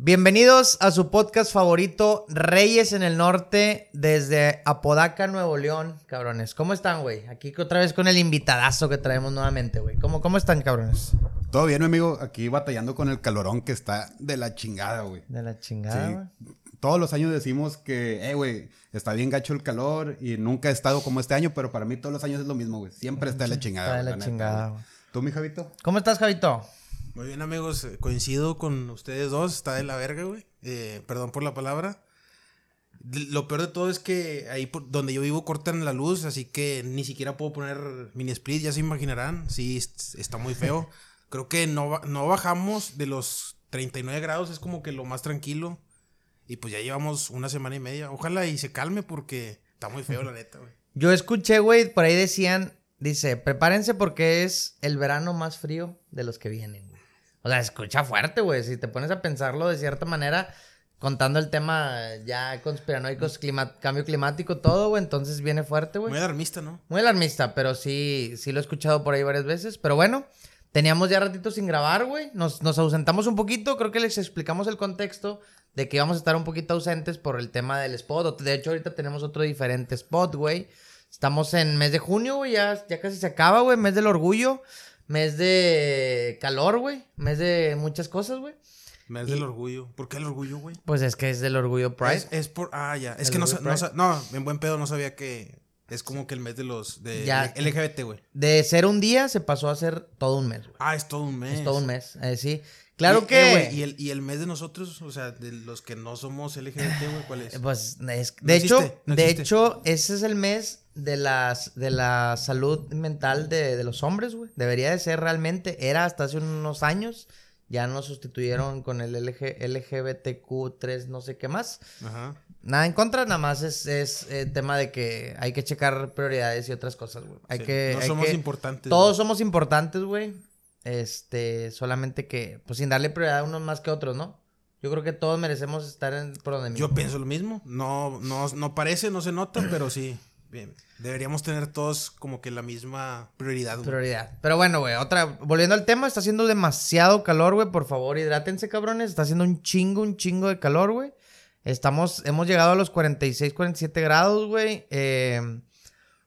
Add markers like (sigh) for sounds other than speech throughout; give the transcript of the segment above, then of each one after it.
Bienvenidos a su podcast favorito, Reyes en el Norte, desde Apodaca, Nuevo León, cabrones. ¿Cómo están, güey? Aquí otra vez con el invitadazo que traemos nuevamente, güey. ¿Cómo, ¿Cómo están, cabrones? Todo bien, mi amigo. Aquí batallando con el calorón que está de la chingada, güey. De la chingada, Sí. Todos los años decimos que, eh, güey, está bien gacho el calor y nunca he estado como este año, pero para mí todos los años es lo mismo, güey. Siempre está de la chingada. Está de la neta, chingada, güey. ¿Tú, mi Javito? ¿Cómo estás, Javito? Muy bien, amigos. eh, Coincido con ustedes dos. Está de la verga, güey. Eh, perdón por la palabra. Lo peor de todo es que ahí por donde yo vivo cortan la luz, así que ni siquiera puedo poner mini split, ya se imaginarán. Sí, es- está muy feo. (laughs) Creo que no, no bajamos de los 39 grados, es como que lo más tranquilo. Y pues ya llevamos una semana y media. Ojalá y se calme porque está muy feo, la neta, güey. (laughs) Yo escuché, güey, por ahí decían, dice, prepárense porque es el verano más frío de los que vienen. O sea, escucha fuerte, güey. Si te pones a pensarlo de cierta manera, contando el tema ya conspiranoicos, clima- cambio climático, todo, güey, entonces viene fuerte, güey. Muy alarmista, ¿no? Muy alarmista, pero sí, sí lo he escuchado por ahí varias veces. Pero bueno, teníamos ya ratito sin grabar, güey. Nos, nos ausentamos un poquito. Creo que les explicamos el contexto de que íbamos a estar un poquito ausentes por el tema del spot. De hecho, ahorita tenemos otro diferente spot, güey. Estamos en mes de junio, güey. Ya, ya casi se acaba, güey. Mes del orgullo. Mes de calor, güey. Mes de muchas cosas, güey. Mes del orgullo. ¿Por qué el orgullo, güey? Pues es que es del orgullo Pride. Es, es por. Ah, ya. Es El que no, no, no, en buen pedo no sabía que es como que el mes de los. de Ya. LGBT, güey. De ser un día se pasó a ser todo un mes, güey. Ah, es todo un mes. Es todo un mes, eh, sí. Claro Y- que... eh, güey, ¿y, el, y el mes de nosotros, o sea, de los que no somos LGBT, güey, ¿cuál es? Pues es- No de hecho, existe, no de hecho, ese es el mes de las de la salud mental de, de los hombres, güey. Debería de ser realmente. Era hasta hace unos años. Ya nos sustituyeron con el LG, LGBTQ3, no sé qué más. Ajá. Nada en contra, nada más es, es eh, tema de que hay que checar prioridades y otras cosas, güey. Hay Sí, que. no hay somos que- importantes. Todos güey. somos importantes, güey. Este, solamente que, pues sin darle prioridad a unos más que a otros, ¿no? Yo creo que todos merecemos estar en, por donde mismo. Yo pienso lo mismo. No, no, no parece, no se nota, pero sí. Bien. Deberíamos tener todos como que la misma prioridad, güey. Prioridad. Pero bueno, güey, otra, volviendo al tema, está haciendo demasiado calor, güey. Por favor, hidrátense, cabrones. Está haciendo un chingo, un chingo de calor, güey. Estamos, hemos llegado a los 46, 47 grados, güey. Eh,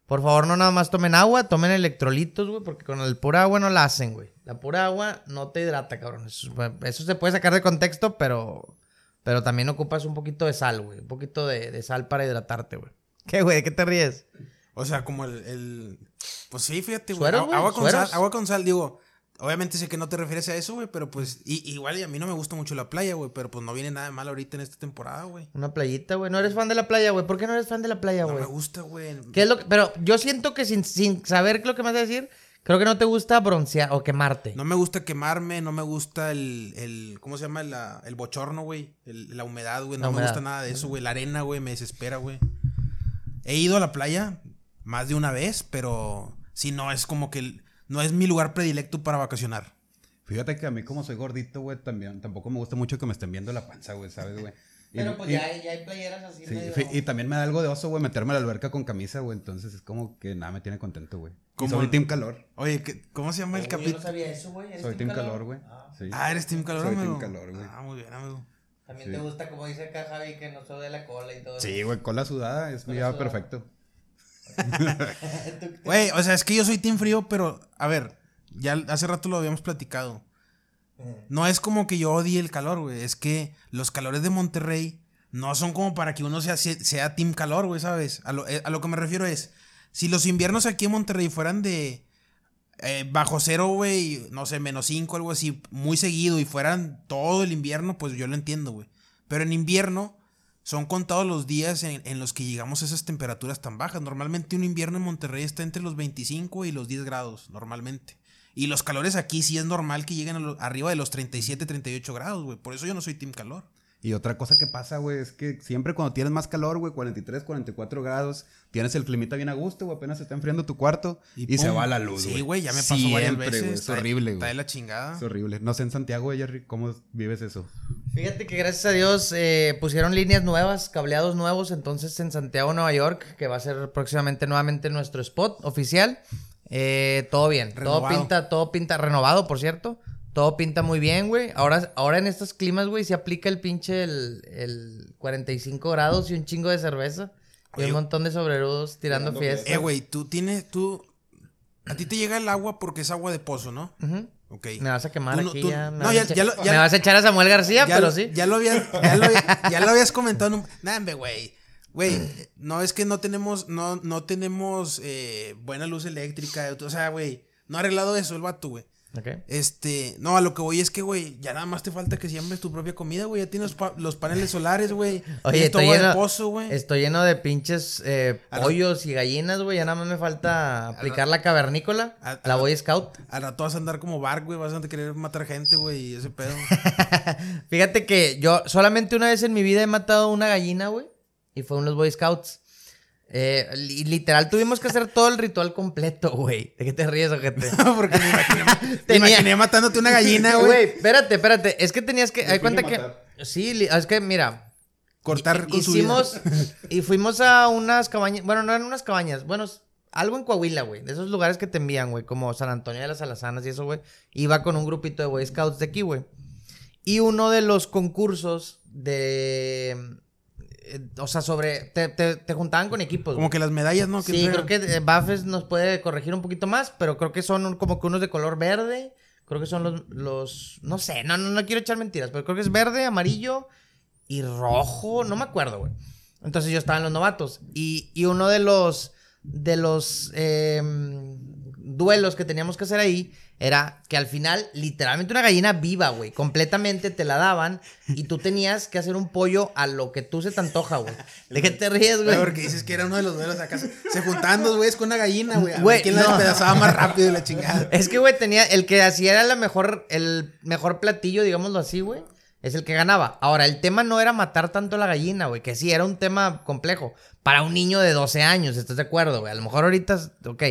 por favor, no nada más tomen agua, tomen electrolitos, güey, porque con el pura agua no la hacen, güey. La pura agua no te hidrata, cabrón. Eso, se puede sacar de contexto, pero, pero también ocupas un poquito de sal, güey. Un poquito de, de sal para hidratarte, güey. ¿Qué, güey? ¿De qué te ríes? O sea, como el. el- Pues sí, fíjate, güey. Agua, con sal, agua con sal, digo. Obviamente sé que no te refieres a eso, güey, pero pues. y- igual y a mí no me gusta mucho la playa, güey, pero pues no viene nada de mal ahorita en esta temporada, güey. Una playita, güey. No eres fan de la playa, güey. ¿Por qué no eres fan de la playa, No güey? me gusta, güey. ¿Qué es lo que- Pero yo siento que sin, sin saber lo que me vas a decir, creo que no te gusta broncear o quemarte. No me gusta quemarme, no me gusta el, el ¿cómo se llama? La- el bochorno, güey. La humedad, güey. La No me gusta nada de eso, güey. La arena, güey, me desespera, güey. He ido a la playa más de una vez, pero sí, no, es como que no es mi lugar predilecto para vacacionar. Fíjate que a mí como soy gordito, güey, también tampoco me gusta mucho que me estén viendo la panza, güey, ¿sabes, güey? Y- y- pues hay, ya hay playeras así. sí, y también me da algo de oso, güey, meterme a la alberca con camisa, güey. Entonces es como que nada me tiene contento, güey. Y soy Team Calor. Oye, ¿qué- ¿cómo se llama el Yo no capítulo? sabía eso, güey. ¿Eres Soy Team Calor, güey. Sí. Ah, eres Team Calor, Soy amigo. Team Calor, güey. Ah, muy bien, amigo. También Sí. te gusta, como dice acá Javi, que no sube la cola y todo. Sí, güey, cola sudada es mi perfecto. (laughs) (laughs) Güey, o sea, es que yo soy Team Frío, pero, a ver, ya hace rato lo habíamos platicado. No es como que yo odie el calor, güey. Es que los calores de Monterrey no son como para que uno sea, sea Team Calor, güey, ¿sabes? A lo, eh, a lo que me refiero es, si los inviernos aquí en Monterrey fueran de eh, bajo cero, güey, no sé, menos cinco, algo así, muy seguido y fueran todo el invierno, pues yo lo entiendo, güey. Pero en invierno son contados los días en, en los que llegamos a esas temperaturas tan bajas. Normalmente un invierno en Monterrey está entre los 25 y los 10 grados, normalmente. Y los calores aquí sí es normal que lleguen arriba de los 37, 38 grados, güey. Por eso yo no soy team calor. Y otra cosa que pasa, güey, es que siempre cuando tienes más calor, güey, 43, 44 grados, tienes el climita bien a gusto, güey, apenas se está enfriando tu cuarto y, se pum. va la luz, güey. Sí, güey, ya me pasó varias veces. güey, Es Está- horrible, Está de güey. la chingada. Es horrible. No sé en Santiago, güey, Jerry, ¿cómo vives eso? Fíjate que gracias a Dios eh, pusieron líneas nuevas, cableados nuevos, entonces en Santiago, Nueva York, que va a ser próximamente nuevamente nuestro spot oficial. Eh, todo bien, todo pinta, todo pinta renovado, por cierto. Todo pinta muy bien, güey. Ahora, ahora en estos climas, güey, se aplica el pinche el, el 45 grados y un chingo de cerveza. Y un montón de sobrerudos tirando tirando fiesta. Eh, güey, tú tienes, tú... A ti te llega el agua porque es agua de pozo, ¿no? Ujú. Ok. Me vas a quemar Tú no- aquí tú- ya. Me, no, vas ya- a echar, ya lo- ya- me vas a echar a Samuel García, ya, pero lo- sí. Ya lo habías, ya lo, había- ya lo habías comentado en un... (laughs) Nah, güey. Güey, no es que no tenemos, no, no tenemos eh, buena luz eléctrica. O sea, güey, no ha arreglado eso el vato, güey. Ok. Este, no, a lo que voy es que, güey, ya nada más te falta que siembres tu propia comida, güey. Ya tienes pa- los paneles solares, güey. (laughs) Oye, estoy lleno, de pozo, güey. estoy lleno de pinches eh, pollos y gallinas, güey. Ya nada más me falta aplicar la cavernícola, a- la a- Boy Scout. Al rato vas a andar como Bark, güey. Vas a querer matar gente, güey, y ese pedo. (laughs) Fíjate que yo solamente una vez en mi vida he matado una gallina, güey. Y fue en los Boy Scouts. Eh, li- literal, tuvimos que hacer todo el ritual completo, güey. ¿De qué te ríes, ojete? (laughs) Porque me imaginé, (laughs) me Tenía- imaginé matándote una gallina, Güey, güey. espérate, espérate. Es que tenías que. Hay cuenta que. Sí, li- es que mira. Cortar con su hicimos. vida. (laughs) Y fuimos a unas cabañas. Bueno, no eran unas cabañas. Bueno, algo en Coahuila, güey. De esos lugares que te envían, güey. Como San Antonio de las Alazanas y eso, güey. Iba con un grupito de Boy Scouts de aquí, güey. Y uno de los concursos de. Eh, O sea, sobre. Te, te- te juntaban con equipos. Como güey. que las medallas, ¿no? Sí, creo que eh, Buffett nos puede corregir un poquito más, pero creo que son un- como que unos de color verde. Creo que son los, los no sé, no, no, no quiero echar mentiras, pero creo que es verde, amarillo y rojo, no me acuerdo, güey. Entonces yo estaba en los novatos y, y uno de los, de los eh, duelos que teníamos que hacer ahí era que al final, literalmente una gallina viva, güey, completamente te la daban y tú tenías que hacer un pollo a lo que tú se te antoja, güey. ¿De qué te ríes, Güey, porque dices que era uno de los duelos acá. Se juntaban dos güeyes con una gallina, güey. A ver Güey, quién la despedazaba más rápido y la chingada. Es que, güey, tenía. El que hacía era la mejor. El mejor platillo, digámoslo así, güey. Es el que ganaba. Ahora, el tema no era matar tanto a la gallina, güey. Que sí, era un tema complejo. Para un niño de 12 años, ¿estás de acuerdo, güey? A lo mejor ahorita. Ok.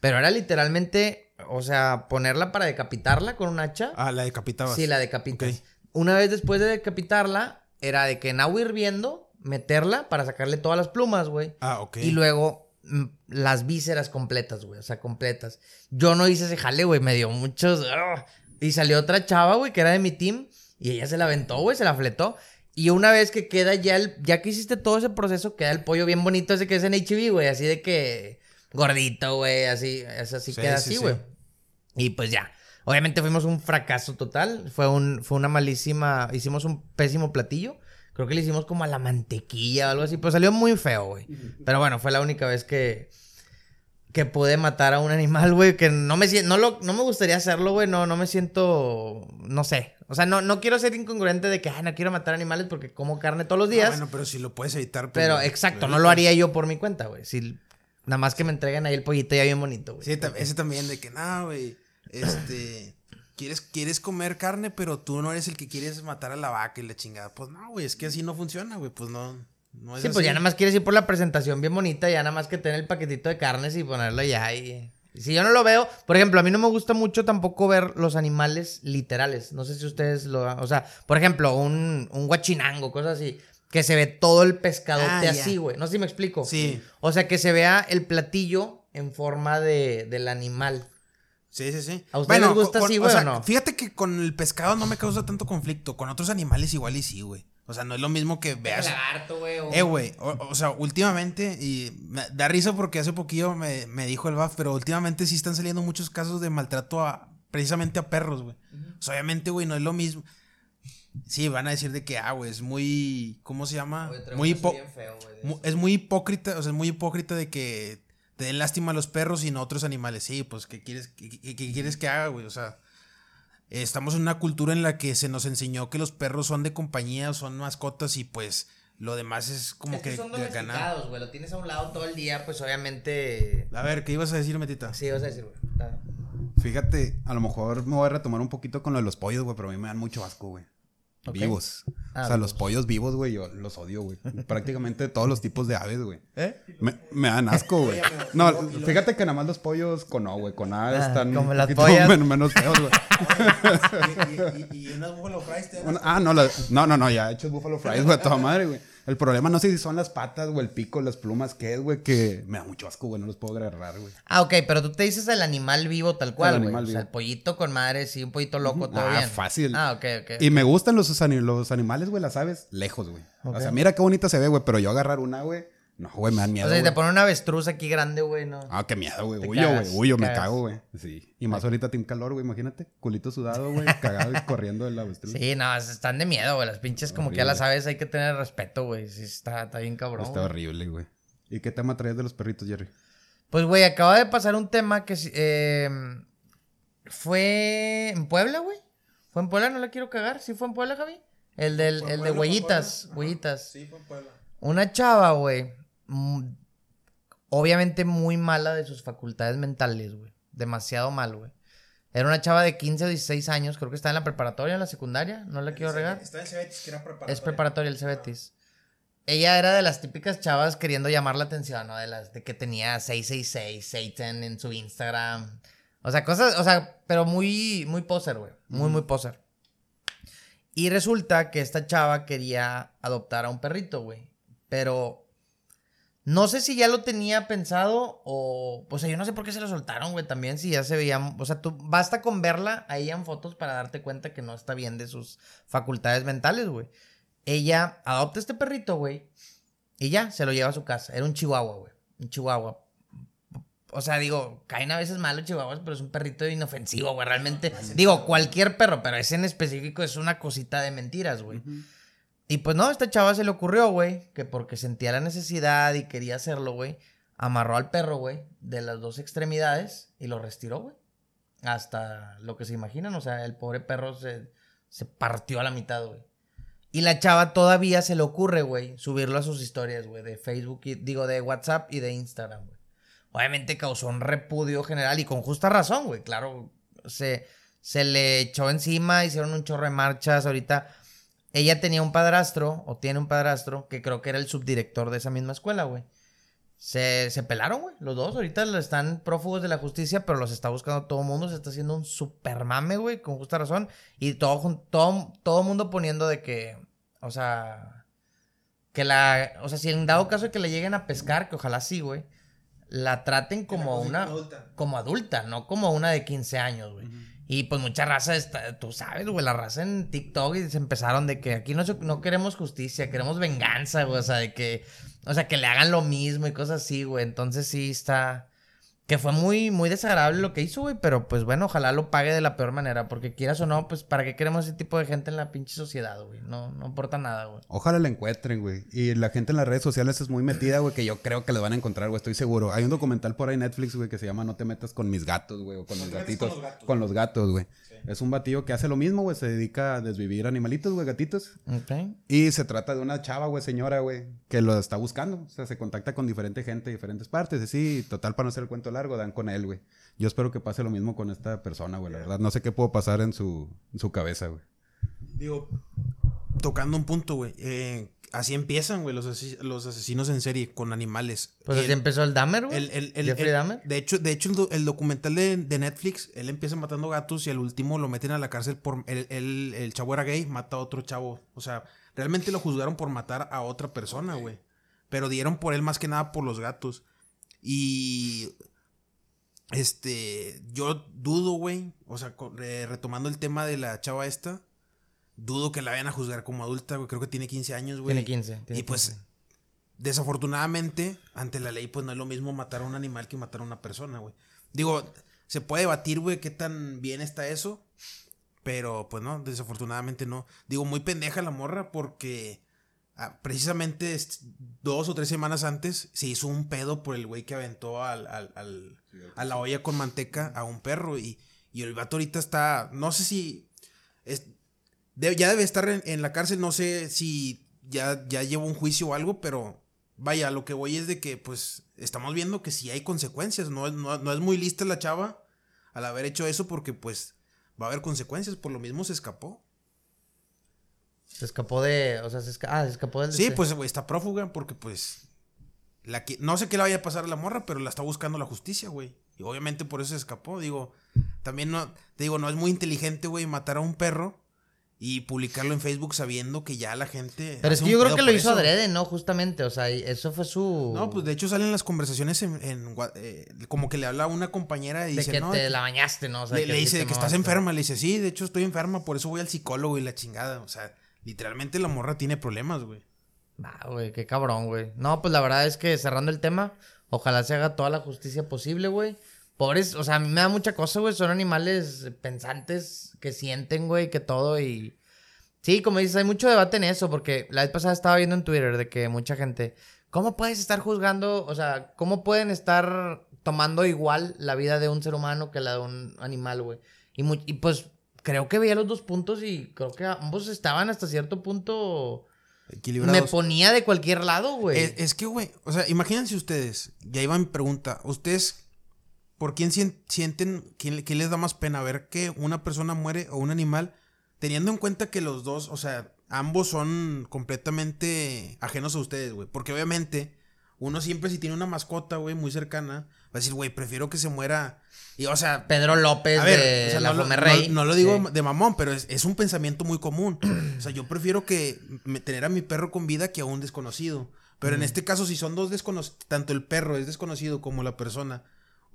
Pero era literalmente. O sea, ponerla para decapitarla con un hacha. Ah, la decapitabas. Sí, la decapitas. Una vez después de decapitarla, era de que en agua hirviendo, meterla para sacarle todas las plumas, güey. Ah, ok. Y luego mm, las vísceras completas, güey. O sea, completas. Yo no hice ese jale, güey. Me dio muchos. ¡ah! Y salió otra chava, güey, que era de mi team. Y ella se la aventó, güey, se la fletó. Y una vez que queda ya el. Ya que hiciste todo ese proceso, queda el pollo bien bonito ese que es en HB, güey. Así de que. Gordito, güey. Así. Es así Sí, queda sí, así, sí. güey. Y pues ya. Obviamente fuimos un fracaso total. Fue, un, fue una malísima. Hicimos un pésimo platillo. Creo que le hicimos como a la mantequilla o algo así. Pero salió muy feo, güey. Pero bueno, fue la única vez que. Que pude matar a un animal, güey. Que no me siento. No, lo, no me gustaría hacerlo, güey. No, no me siento. No sé. O sea, no, no quiero ser incongruente de que, ay, no quiero matar animales porque como carne todos los Ah, días. bueno, pero si lo puedes evitar. pues, pero lo- exacto, lo no lo haría yo por mi cuenta, güey. Si nada más que me entreguen ahí el pollito ya bien bonito, güey. Sí, ese también de que, no, güey. Este. Quieres, quieres comer carne, pero tú no eres el que quieres matar a la vaca y la chingada. Pues no, güey, es que así no funciona, güey. Pues no. no es Sí, pues ya nada más quieres ir por la presentación bien bonita, ya nada más que tener el paquetito de carnes y ponerlo ya y... Si yo no lo veo, por ejemplo, a mí no me gusta mucho tampoco ver los animales literales. No sé si ustedes lo... O sea, por ejemplo, un, un guachinango, cosas así. Que se ve todo el pescadote Ah, así, güey. No sé si me explico. Sí. O sea, que se vea el platillo en forma de, del animal. Sí, sí, sí. ¿A ustedes les gusta con- así, o güey, sea, o no? Fíjate que con el pescado no me causa tanto conflicto. Con otros animales igual y sí, güey. O sea, no es lo mismo que veas. lagarto, güey. Eh, güey, o, o sea, últimamente, y me da risa porque hace poquillo me, me dijo el BAF, pero últimamente sí están saliendo muchos casos de maltrato a, precisamente a perros, güey. O sea, obviamente, güey, no es lo mismo. Sí, van a decir de que, ah, güey, es muy, ¿cómo se llama? Oye, muy hipo- feo, es muy hipócrita, o sea, es muy hipócrita de que te den lástima a los perros y no a otros animales. Sí, pues, ¿qué quieres, qué, qué- qué quieres que haga, güey? O sea, estamos en una cultura en la que se nos enseñó que los perros son de compañía, son mascotas y pues lo demás es como Es que que, son de ganar. domesticados, güey. Lo tienes a un lado todo el día, pues obviamente... A ver, ¿qué ibas a decir, Metita? Sí, vas a decir, güey. Fíjate, a lo mejor me voy a retomar un poquito con lo de los pollos, güey, pero a mí me dan mucho asco, güey. Vivos. Ah, o sea, vivos. los pollos vivos, güey, yo los odio, güey. (laughs) Prácticamente todos los tipos de aves, güey. ¿Eh? Me, me dan asco, (laughs) güey. No, fíjate que nada más los pollos con O, güey. Con A Ah, están como un las poquito pollas. men- menos feos, güey. (laughs) y, y, y unas Buffalo Fries te ah, no, la- no, no, no, ya he hecho Buffalo Fries, güey, a toda madre, güey. El problema no sé si son las patas o el pico, las plumas, qué es, güey, que me da mucho asco, güey, no los puedo agarrar, güey. Ah, ok, pero tú te dices el animal vivo tal cual, güey. animal O sea, vivo. el pollito con madre, sí, un pollito loco, todo Ah, bien. fácil. Ah, ok, ok. Y me gustan los, los animales, güey, las aves, lejos, güey. O sea, mira qué bonita se ve, güey, pero yo agarrar una, güey, no, güey, me dan miedo, O sea, si te ponen una avestruz aquí grande, güey, no. Ah, qué miedo, güey. Huyo, güey. Huyo, me cago, güey. Sí. Y más ahorita tiene calor, güey. Imagínate. Culito sudado, güey. (laughs) Cagado y corriendo del avestruz. Sí, no, están de miedo, güey. Las pinches como que a Horrible. las aves hay que tener respeto, güey. Sí, está, está bien cabrón. Está güey. horrible, güey. ¿Y qué tema traías de los perritos, Jerry? Pues, güey, acaba de pasar un tema que eh, fue en Puebla, güey. ¿Fue en Puebla? No la quiero cagar. ¿Sí fue en Puebla, Javi? El, del, el de Puebla, huellitas, huellitas. Sí, fue en Puebla. Una chava, güey. Obviamente muy mala de sus facultades mentales, güey. Demasiado mal, güey. Era una chava de 15 o 16 años. Creo que está en la preparatoria, en la secundaria. No la quiero regar. Está en Cebetis, que era preparatoria. Es preparatoria el Cebetis. Ella era de las típicas chavas queriendo llamar la atención, ¿no? De las de que tenía 666, Satan en su Instagram. O sea, cosas, o sea, pero muy, muy poser, güey. Muy, muy poser. Y resulta que esta chava quería adoptar a un perrito, güey. Pero no sé si ya lo tenía pensado o... O sea, yo no sé por qué se lo soltaron, güey, también si ya se veían... O sea, tú basta con verla ahí en fotos para darte cuenta que no está bien de sus facultades mentales, güey. Ella adopta este perrito, güey, y ya, se lo lleva a su casa. Era un chihuahua, güey. Un chihuahua. O sea, digo, caen a veces mal los chihuahuas, pero es un perrito inofensivo, güey. Realmente, digo, cualquier perro, pero ese en específico es una cosita de mentiras, güey. Y pues no, esta chava se le ocurrió, güey, que porque sentía la necesidad y quería hacerlo, güey, amarró al perro, güey, de las dos extremidades y lo restiró, güey. Hasta lo que se imaginan, o sea, el pobre perro se, se partió a la mitad, güey. Y la chava todavía se le ocurre, güey, subirlo a sus historias, güey, de Facebook, y, digo, de WhatsApp y de Instagram, güey. Obviamente causó un repudio general y con justa razón, güey. Claro, se, se le echó encima, hicieron un chorro de marchas. Ahorita ella tenía un padrastro, o tiene un padrastro, que creo que era el subdirector de esa misma escuela, güey. Se, se pelaron, güey, los dos. Ahorita están prófugos de la justicia, pero los está buscando todo el mundo. Se está haciendo un super mame, güey, con justa razón. Y todo, todo, todo mundo poniendo de que, o sea, que la, o sea, si en dado caso de que le lleguen a pescar, que ojalá sí, güey, la traten como una, como adulta. como adulta, no como una de 15 años, güey. Y pues mucha raza, está, tú sabes, güey, la raza en TikTok y se empezaron de que aquí no, no queremos justicia, queremos venganza, güey, o sea, de que, o sea, que le hagan lo mismo y cosas así, güey. Entonces sí está, que fue muy, muy desagradable lo que hizo, güey, pero pues bueno, ojalá lo pague de la peor manera, porque quieras o no, pues para qué queremos ese tipo de gente en la pinche sociedad, güey. No, no importa nada, güey. Ojalá la encuentren, güey. Y la gente en las redes sociales es muy metida, güey, que yo creo que le van a encontrar, güey, estoy seguro. Hay un documental por ahí en Netflix, güey, que se llama No te metas con mis gatos, güey, o con los gatitos. Con los gatos, güey. Es un batillo que hace lo mismo, güey, se dedica a desvivir animalitos, güey, gatitos. Ok. Y se trata de una chava, güey, señora, güey, que lo está buscando. O sea, se contacta con diferente gente de diferentes partes. Y sí, total, para no hacer el cuento largo, dan con él, güey. Yo espero que pase lo mismo con esta persona, güey. La verdad, no sé qué puedo pasar en su, en su cabeza, güey. Digo, tocando un punto, güey. eh, así empiezan, güey, los, asesi- los asesinos en serie con animales. Pues Y así el- empezó el Dahmer, güey. el, el- el- Jeffrey Dahmer. De hecho, de hecho el, do- el documental de, de Netflix, él empieza matando gatos y al último lo meten a la cárcel por... El, el- el chavo era gay, mata a otro chavo. O sea, realmente lo juzgaron por matar a otra persona, güey. Pero dieron por él más que nada por los gatos. Y... Este... Yo dudo, güey. O sea, retomando el tema de la chava esta. Dudo que la vayan a juzgar como adulta, güey. Creo que tiene 15 años, güey. Tiene 15. tiene Y pues, 15. desafortunadamente, ante la ley, pues no es lo mismo matar a un animal que matar a una persona, güey. Digo, se puede debatir, güey, qué tan bien está eso. Pero, pues no, desafortunadamente no. Digo, muy pendeja la morra porque ah, precisamente dos o tres semanas antes se hizo un pedo por el güey que aventó al, al- al- a la olla con manteca a un perro. Y, y el vato ahorita está, no sé si... de- ya debe estar en, en la cárcel, no sé si ya, ya lleva un juicio o algo, pero vaya, lo que voy es de que pues estamos viendo que sí hay consecuencias, no, es- no, no es muy lista la chava al haber hecho eso porque pues va a haber consecuencias, por lo mismo se escapó. Se escapó de. O sea, se, esca- ah, se escapó del. Sí, este- pues está prófuga porque pues la que, no sé qué le vaya a pasar a la morra, pero la está buscando la justicia, güey. Y obviamente por eso se escapó, digo, también no, te digo, no es muy inteligente, güey, matar a un perro y publicarlo en Facebook sabiendo que ya la gente. Pero es que yo creo que lo hizo eso. adrede, ¿no? Justamente, o sea, eso fue su... No, pues de hecho salen las conversaciones en. eh, como que le habla a una compañera y De dice. que no, te la bañaste, ¿no? O sea, le, le sí dice que estás enferma. Le dice, sí, de hecho estoy enferma, por eso voy al psicólogo y la chingada. O sea, literalmente la morra tiene problemas, güey. Ah, güey, qué cabrón, güey. No, pues la verdad es que cerrando el tema, ojalá se haga toda la justicia posible, güey. Pobres, o sea, a mí me da mucha cosa, güey. Son animales pensantes que sienten, güey, que todo y... Sí, como dices, hay mucho debate en eso, porque la vez pasada estaba viendo en Twitter de que mucha gente... ¿Cómo puedes estar juzgando, o sea, cómo pueden estar tomando igual la vida de un ser humano que la de un animal, güey? Y, y pues creo que veía los dos puntos y creo que ambos estaban hasta cierto punto... Me Equilibrados. ponía de cualquier lado, güey. Es, es que, güey, o sea, imagínense ustedes, ya iba mi pregunta, ¿ustedes por quién sien- sienten, quién, quién les da más pena ver que una persona muere o un animal, teniendo en cuenta que los dos, o sea, ambos son completamente ajenos a ustedes, güey? Porque obviamente uno siempre si tiene una mascota, güey, muy cercana, va a decir, güey, prefiero que se muera. Y, o sea, Pedro López a ver, de o sea, la no, lo- Fomerrey. no- no lo digo Sí. de mamón, pero es, es un pensamiento muy común. (clears throat) O sea, yo prefiero que me- tener a mi perro con vida que a un desconocido. Pero en este caso, si son dos desconocidos, tanto el perro es desconocido como la persona.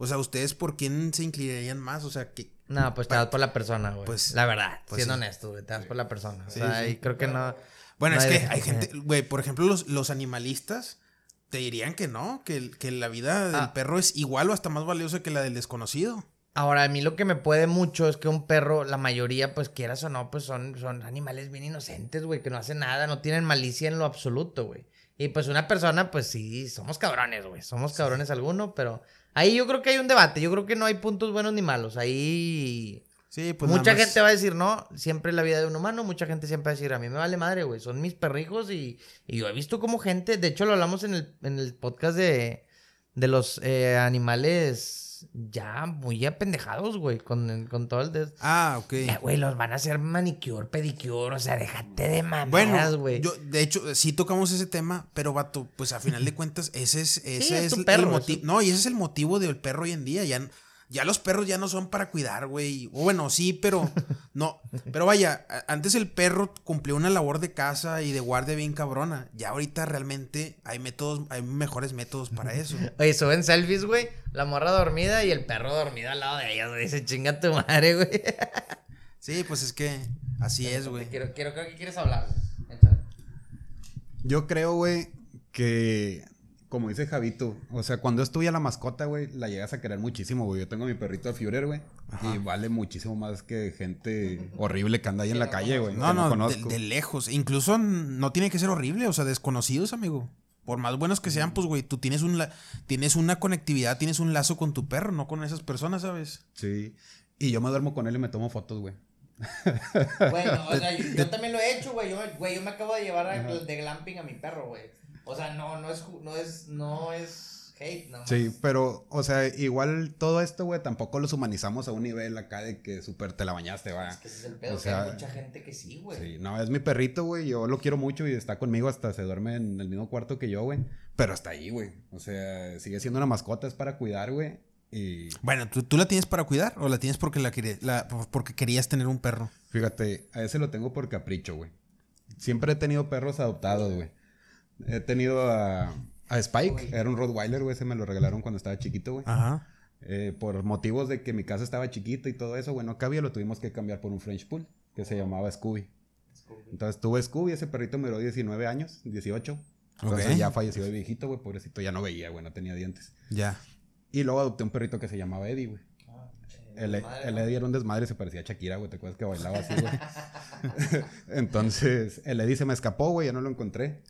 O sea, ¿ustedes por quién se inclinarían más? O sea, que... No, pues te das por la persona, güey. Pues- la verdad, pues siendo sí. honesto, güey. Te das por la persona. Sí, o sea, sí. y creo que no. Bueno, no es hay que hay (laughs) gente, güey, por ejemplo, los, los animalistas te dirían que no, que, que la vida del Ah. perro es igual o hasta más valiosa que la del desconocido. Ahora, a mí lo que me puede mucho es que un perro, la mayoría, pues quieras o no, pues son, son animales bien inocentes, güey, que no hacen nada, no tienen malicia en lo absoluto, güey. Y pues una persona, pues sí, somos cabrones, güey. Somos cabrones alguno, pero ahí yo creo que hay un debate. Yo creo que no hay puntos buenos ni malos. Ahí Sí, pues mucha gente va a decir, no, siempre la vida de un humano, mucha gente siempre va a decir, a mí me vale madre, güey, son mis perrijos y, y yo he visto como gente, de hecho lo hablamos en el, en el podcast de, de los eh, animales ya muy apendejados, güey, con, con todo el... des- Ah, ok. Güey, los van a hacer manicure, pedicure, o sea, déjate de mamadas, Bueno, güey. yo, de hecho, sí tocamos ese tema, pero vato, pues a final de cuentas, ese es, ese es es, tu el perro, motivo. No, y ese es el motivo del perro hoy en día. Ya, ya los perros ya no son para cuidar, güey. O bueno, sí, pero (laughs) no. Pero vaya, antes el perro cumplió una labor de casa y de guardia bien cabrona. Ya ahorita realmente hay métodos, hay mejores métodos para (laughs) eso. Oye, suben selfies, güey, la morra dormida y el perro dormido al lado de ellos, güey, dice, chinga tu madre, güey. (laughs) Sí, pues es que así es, güey. Quiero, quiero, creo que quieres hablar, güey. Yo creo, güey, que como dice Javito, o sea, cuando es tuya la mascota, güey, la llegas a querer muchísimo, güey. Yo tengo mi perrito de Führer, güey, y vale muchísimo más que gente horrible que anda ahí en la calle, güey. No, no, de, lejos. Incluso no tiene que ser horrible, o sea, desconocidos, amigo. Por más buenos que sean, pues, güey, tú tienes, un la- tienes una conectividad, tienes un lazo con tu perro, no con esas personas, ¿sabes? Sí. Y yo me duermo con él y me tomo fotos, güey. Bueno, o (laughs) sea, yo, yo también lo he hecho, güey. Yo, me- güey, yo me acabo de llevar a- de glamping a mi perro, güey. O sea, no, no es, no es, no es hate, no. Sí, pero, o sea, igual todo esto, güey, tampoco los humanizamos a un nivel acá de que súper te la bañaste, va. Es que ese es el pedo, O que sea, hay mucha gente que sí, güey. Sí, no, es mi perrito, güey. Yo lo quiero mucho y está conmigo hasta se duerme en el mismo cuarto que yo, güey. Pero hasta ahí, güey. O sea, sigue siendo una mascota, es para cuidar, güey. Y Bueno, ¿tú, tú la tienes para cuidar o la tienes porque, la, la- porque querías tener un perro? fíjate, a ese lo tengo por capricho, güey. Siempre he tenido perros adoptados, güey. He tenido a, a Spike, era un Rottweiler, güey. Ese me lo regalaron cuando estaba chiquito, güey. Ajá. Eh, por motivos de que mi casa estaba chiquita y todo eso, güey, no cabía, lo tuvimos que cambiar por un French Pool que se llamaba Scooby. Entonces tuve Scooby, ese perrito me duró 19 años, 18. Entonces ya falleció de viejito, güey, pobrecito, ya no veía, güey, no tenía dientes. Ya. Y luego adopté un perrito que se llamaba Eddie, güey. El, desmadre, el ¿no? Eddie era un desmadre, se parecía a Shakira, güey, te acuerdas que bailaba así, güey. (laughs) (laughs) Entonces, el Eddie se me escapó, güey, ya no lo encontré.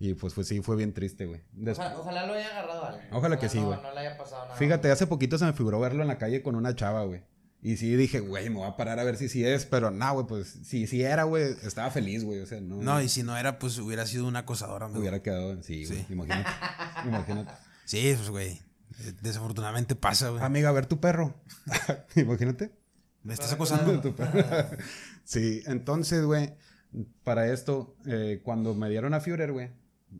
Y pues, pues sí, fue bien triste, güey. Ojalá, ojalá lo haya agarrado alguien. Ojalá que sí, no, güey. No le haya pasado nada. Fíjate, hace poquito se me figuró verlo en la calle con una chava, güey. Y sí dije, güey, me voy a parar a ver si sí es, pero no, güey, pues si sí era, güey, estaba feliz, güey, o sea, no. No, y si no era, pues hubiera sido un acosador, amigo. hubiera quedado sí, güey, Sí. imagínate. (laughs) imagínate. Sí, pues, güey. eh, Desafortunadamente pasa, güey. Amiga, a ver tu perro. (laughs) imagínate. ¿Me estás acosando? (laughs) Tu perro. sí, entonces, güey, para esto, eh, cuando me dieron a Führer, güey,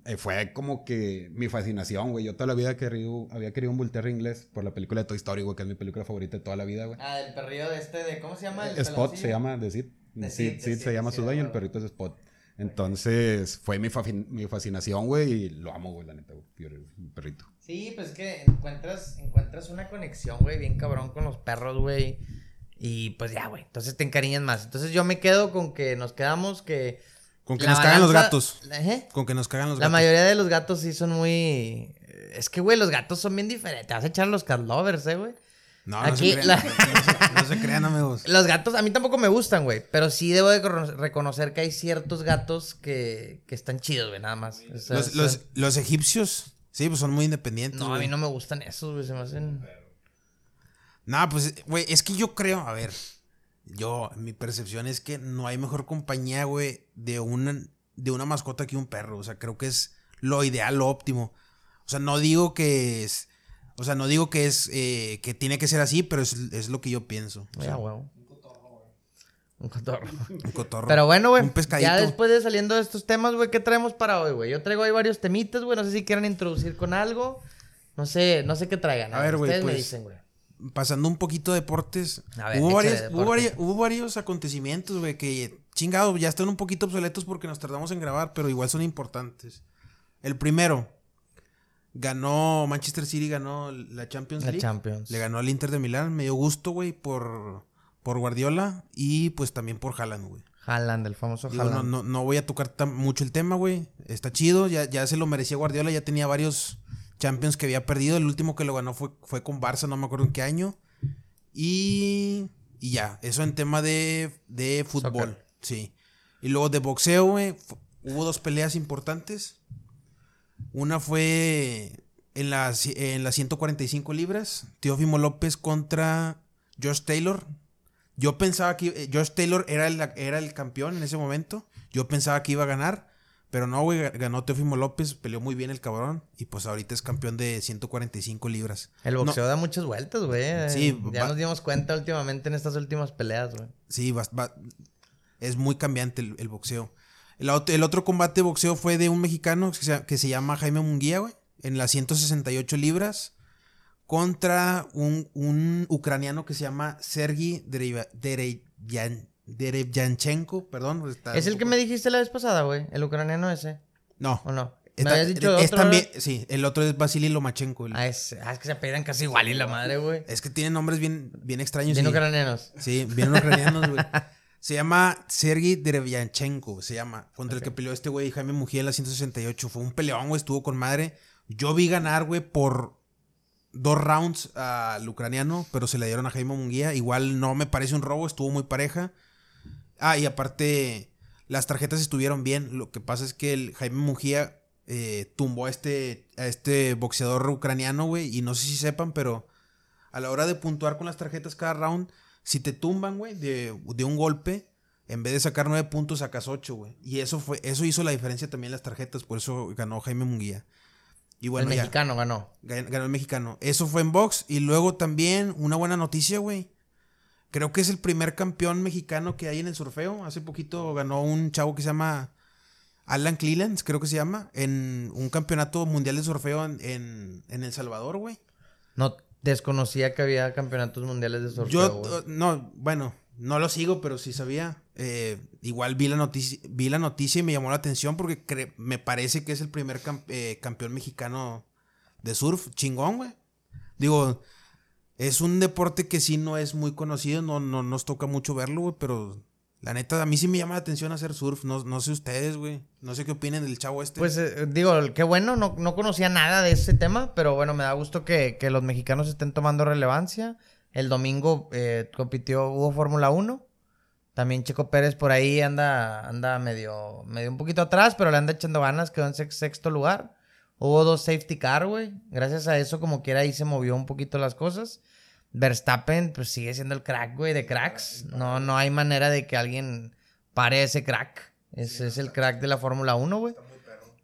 eh, fue como que mi fascinación, güey. Yo toda la vida querido, había querido un Terrier inglés por la película de Toy Story, güey, que es mi película favorita de toda la vida, güey. Ah, del perrillo de este, de, ¿cómo se llama? El Spot se llama. De Sid, sí, de se Sid, llama su dueño, el perrito es Spot. Entonces, fue mi, fascinación, güey, y lo amo, güey, la neta, güey, mi perrito. Sí, pues es que encuentras, encuentras una conexión, güey, bien cabrón con los perros, güey. Y pues ya, güey. Entonces te encariñas más. Entonces yo me quedo con que nos quedamos que. Con que la nos cagan los gatos. ¿Eh? Con que nos cagan los La gatos. mayoría de los gatos sí son muy. Es que, güey, los gatos son bien diferentes. Te vas a echar a los cat lovers, eh, güey. No, no Aquí se crean. la- (laughs) No, se, no se crean, amigos. Los gatos a mí tampoco me gustan, güey. Pero sí debo de recono- reconocer que hay ciertos gatos que, que están chidos, güey, nada más. O sea, Los, los, los egipcios, sí, pues son muy independientes. No, a mí no me gustan esos, güey. Se me hacen. No, pues, güey, es que yo creo, a ver, yo, mi percepción es que no hay mejor compañía, güey, de una, de una mascota que un perro. O sea, creo que es lo ideal, lo óptimo. O sea, no digo que es, o sea, no digo que es, eh, que tiene que ser así, pero es, es lo que yo pienso. O Oye, sea, a huevo. Un cotorro. un cotorro. Pero bueno, güey. Un pescadito. Ya después de saliendo de estos temas, güey, ¿qué traemos para hoy, güey? Yo traigo ahí varios temitas, güey. No sé si quieran introducir con algo. No sé, no sé qué traigan. A ver, güey, Ustedes me pues, dicen, güey. Pasando un poquito de deportes. Ver, hubo, hubo, varios, hubo varios acontecimientos, güey, que chingado, ya están un poquito obsoletos porque nos tardamos en grabar, pero igual son importantes. El primero, ganó Manchester City, ganó la Champions La League. Champions. Le ganó al Inter de Milán. Me dio gusto, güey, por, por Guardiola y pues también por Haaland, güey. Haaland, el famoso Digo, no, Haaland. no, no voy a tocar tan mucho el tema, güey. Está chido, ya, ya se lo merecía Guardiola, ya tenía varios Champions que había perdido. El último que lo ganó fue, fue con Barça, no me acuerdo en qué año. Y, y ya, eso en tema de, de fútbol. Soccer. Sí. Y luego de boxeo, güey, hubo dos peleas importantes. Una fue en las, en las 145 libras, Teófimo López contra Josh Taylor. Yo pensaba que eh, Josh Taylor era el, era el campeón en ese momento. Yo pensaba que iba a ganar. Pero no, güey, ganó Teófimo López, peleó muy bien el cabrón. Y pues ahorita es campeón de 145 libras. El No, boxeo da muchas vueltas, güey. Sí, Ya va- nos dimos cuenta últimamente en estas últimas peleas, güey. Sí, va- va- es muy cambiante el, el boxeo. El, el otro combate de boxeo fue de un mexicano que se, que se llama Jaime Munguía, güey, en las 168 libras, contra un, un ucraniano que se llama Sergi Dereyan- Derevianchenko, perdón. está ¿Es el que me dijiste la vez pasada, güey? El ucroneno ese. No. ¿O no? Me habías dicho es otro, también, sí, el otro es Vasily Lomachenko. el- Ah, es, ah, es que se apellidan casi igual y la madre, güey. Es que tienen nombres bien, bien extraños. Bien y- ucranianos. Sí, vienen ucranianos, güey. (laughs) Se llama Sergei Derevianchenko, se llama, contra el que peleó este güey Jaime Mujía en la 168. Fue un peleón, güey, estuvo con madre. Yo vi ganar, güey, por dos rounds al ucraniano, pero se le dieron a Jaime Munguía. Igual no me parece un robo, estuvo muy pareja. Ah, y aparte, las tarjetas estuvieron bien. Lo que pasa es que el Jaime Mujía eh, tumbó a este, a este boxeador ucraniano, güey, y no sé si sepan, pero a la hora de puntuar con las tarjetas cada round, si te tumban, güey, de, de un golpe, en vez de sacar nueve puntos, sacas ocho, güey. Y eso fue, eso hizo la diferencia también en las tarjetas, por eso ganó Jaime Munguía. Y bueno, el ya, mexicano ganó. gan- ganó el mexicano. Eso fue en box. Y luego también una buena noticia, güey. Creo que es el primer campeón mexicano que hay en el surfeo. Hace poquito ganó un chavo que se llama Alan Cleland, creo que se llama, en un campeonato mundial de surfeo en, en, en El Salvador, güey. No desconocía que había campeonatos mundiales de surfeo, Yo, uh, no, bueno, no lo sigo, pero sí sabía. Eh, igual vi la, noticia, vi la noticia y me llamó la atención porque me parece que es el primer cam- eh, campeón mexicano de surf. Chingón, güey. Digo, es un deporte que sí no es muy conocido, no, no nos toca mucho verlo, güey, pero la neta, a mí sí me llama la atención hacer surf. No, no sé ustedes, güey. No sé qué opinen del chavo este. Pues eh, digo, qué bueno, no, no conocía nada de ese tema, pero bueno, me da gusto que, que los mexicanos estén tomando relevancia. El domingo eh, compitió, hubo Fórmula 1. También Checo Pérez por ahí anda, anda medio, medio un poquito atrás, pero le anda echando ganas, quedó en sex- sexto lugar. Hubo dos safety car, güey. Gracias a eso, como quiera, ahí se movió un poquito las cosas. Verstappen, pues sigue siendo el crack, güey, de cracks. No, no hay manera de que alguien pare ese crack. Ese es el crack de la Fórmula 1, güey.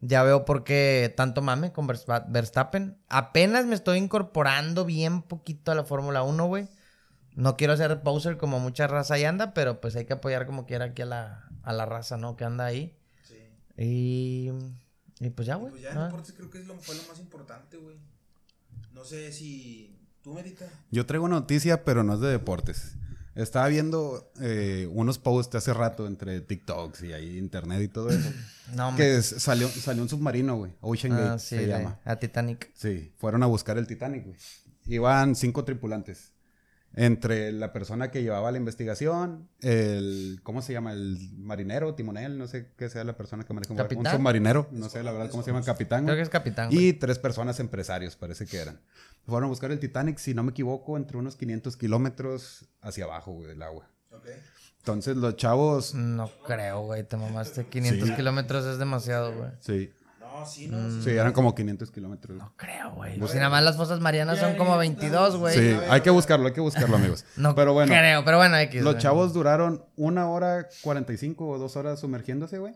Ya veo por qué tanto mame con Verstappen. Apenas me estoy incorporando bien poquito a la Fórmula 1, güey. No quiero ser poser como mucha raza ahí anda, pero pues hay que apoyar como quiera aquí a la, a la raza, ¿no? Que anda ahí. Y, y pues ya, güey. Pues ya en Ah. deportes creo que es lo, fue lo más importante, güey. No sé si tú, Medita. Yo traigo una noticia, pero no es de deportes. Estaba viendo eh, unos posts hace rato entre TikToks y ahí internet y todo eso. (clears throat) No, que es- salió, salió un submarino, güey. Ocean Ah, Gate sí, se llama. a Titanic. Sí, fueron a buscar el Titanic, güey. Iban cinco tripulantes. Entre la persona que llevaba la investigación, el. ¿Cómo se llama? El marinero, timonel, no sé qué sea la persona que maneja un submarinero, no sé la verdad cómo se llama, capitán. Creo que es capitán. güey. Y tres personas empresarios, parece que eran. Fueron a buscar el Titanic, si no me equivoco, entre unos 500 kilómetros hacia abajo, güey, del agua. Entonces los chavos. No creo, güey. Te mamaste. 500 Sí. kilómetros es demasiado, güey. Sí, No, sí, no. Mm. sí, eran como 500 kilómetros. No creo, güey. Si nada más las fosas marianas son como 22, güey. Sí, hay que buscarlo, hay que buscarlo, amigos. (laughs) No Pero bueno, creo, pero bueno, X. los chavos duraron una hora 45 o dos horas sumergiéndose, güey.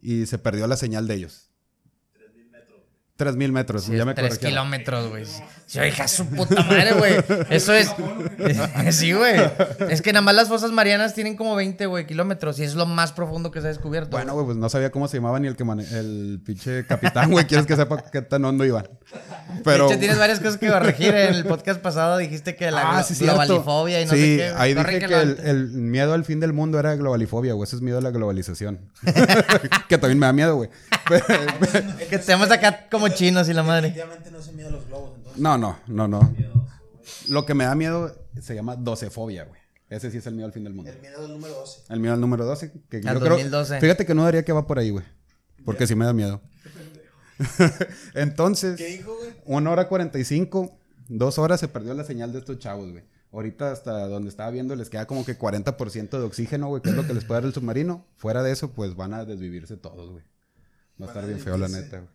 Y se perdió la señal de ellos. 3000 metros, Sí, ya me tres kilómetros, güey. Sí, hija, su puta madre, güey. Eso es. (laughs) sí, güey. Es que nada más las fosas marianas tienen como 20, güey, kilómetros. Y es lo más profundo que se ha descubierto. Bueno, güey, pues no sabía cómo se llamaba ni el que mane- el pinche capitán, güey. Quieres que sepa qué tan hondo iban. Pero. De hecho, tienes varias cosas que corregir. En el podcast pasado dijiste que la Ah, sí, globalifobia y no sí, sé qué. ahí dije que el, miedo al fin del mundo era globalifobia, güey. Ese es miedo a la globalización. (laughs) que también me da miedo, güey. (laughs) Que estemos acá como chinos y la madre. Definitivamente no se mide los globos, entonces. no, no, no, no. Lo que me da miedo se llama docefobia, güey. Ese sí es el miedo al fin del mundo. El miedo del número 12. El miedo al número 12. Que Al yo creo- 2012. fíjate que no daría que va por ahí, güey. Porque sí me da miedo. (laughs) Entonces, ¿Qué dijo, güey? una hora 45, dos horas se perdió la señal de estos chavos, güey. Ahorita hasta donde estaba viendo les queda como que 40% de oxígeno, güey, que es lo que les puede dar el submarino. Fuera de eso, pues van a desvivirse todos, güey. Va a estar bien feo, la neta, güey.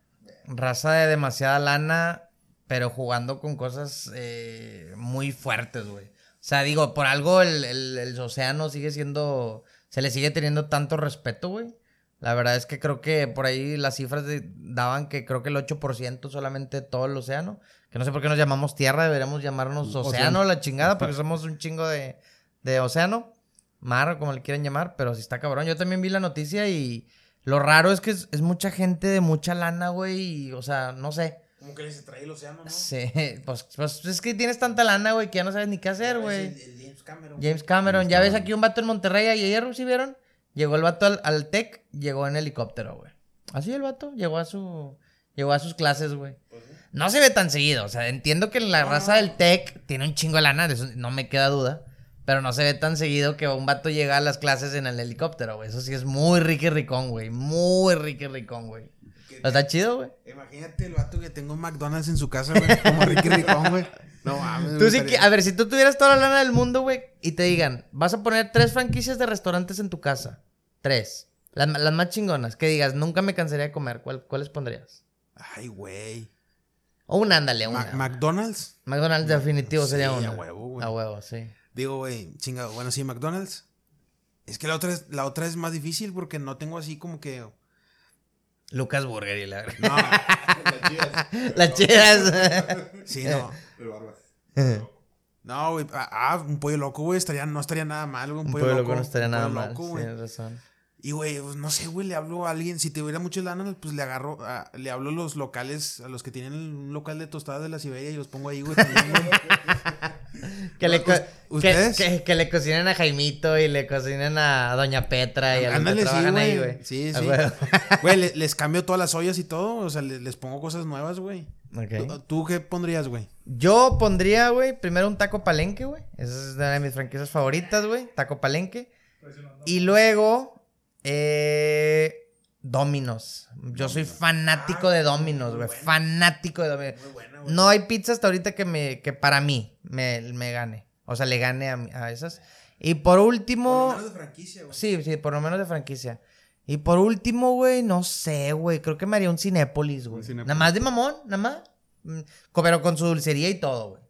Raza de demasiada lana, pero jugando con cosas eh, muy fuertes, güey. O sea, digo, por algo el, el- el océano sigue siendo. Se le sigue teniendo tanto respeto, güey. La verdad es que creo que por ahí las cifras de- daban que creo que el 8% solamente de todo el océano. Que no sé por qué nos llamamos tierra, deberíamos llamarnos océano, Océano. la chingada, porque (laughs) somos un chingo de, de océano. Mar, o como le quieran llamar, pero sí está cabrón. Yo también vi la noticia y lo raro es que es, es mucha gente de mucha lana, güey, y, o sea, no sé. Como que les trae el océano, ¿no? Sí, (laughs) pues, pues es que tienes tanta lana, güey, que ya no sabes ni qué hacer, güey. El, el James Cameron. James Cameron, ya ves aquí un vato en Monterrey ayer, ¿sí vieron? Llegó el vato al, al TEC, llegó en helicóptero, güey. Así el vato, llegó a su, llegó a sus clases, güey. No se ve tan seguido, o sea, entiendo que la raza del TEC tiene un chingo de lana, de eso no me queda duda. Pero no se ve tan seguido que un vato llega a las clases en el helicóptero, güey. Eso sí es muy rico y ricón, güey. Muy rico y ricón, güey. Está chido, güey. Imagínate el vato que tenga un McDonald's en su casa, güey. Como Ricky Ricón, güey. No mames. Tú sí que, a ver, si tú tuvieras toda la lana del mundo, güey, y te digan, vas a poner tres franquicias de restaurantes en tu casa. Tres. Las, las más chingonas. Que digas, nunca me cansaría de comer. ¿Cuál- ¿Cuáles pondrías? Ay, güey. O una, ándale, una. Ma- ¿McDonald's? McDonald's definitivo Sí, sería a una. huevo, güey. A huevo, sí. Digo, güey, chingado. Bueno, sí, McDonald's. Es que la otra es, la otra es más difícil porque no tengo así como que. Lucas Burger y la... No, (laughs) Las chidas. sí, no. No, güey. Ah, ah, un pollo loco, güey. Estaría, no estaría nada mal, güey. Un Un pollo, pueblo loco. no estaría nada pollo mal. loco. Tienes razón. Y, güey, pues, no sé, güey, le hablo a alguien. Si tuviera mucho lana, pues le agarro. a- le hablo a los locales, a los que tienen un local de tostadas de la Siberia y los pongo ahí, güey. también, güey. (laughs) Que le, co- ¿Us- que, ustedes? que- que le cocinen a Jaimito y le cocinen a Doña Petra y a los que sí, ahí, güey. Sí, sí. (laughs) Güey, le- les cambio todas las ollas y todo. O sea, le- les pongo cosas nuevas, güey. Ok. ¿Tú, tú qué pondrías, güey? Yo pondría, güey, primero un taco palenque, güey. Esa es una de mis franquicias favoritas, güey. Taco palenque. Y luego, eh, Dominos. Yo soy fanático de Dominos, güey. Fanático de Dominos. No hay pizza hasta ahorita que, me, que para mí me, me gane. O sea, le gane a, a esas. Y por último... franquicia, güey. Sí, sí, por lo menos de franquicia. Y por último, güey, no sé, güey. Creo que me haría un Cinépolis, güey. Un Cinépolis. Nada más de mamón, nada más. Mm, Pero con su dulcería y todo, güey.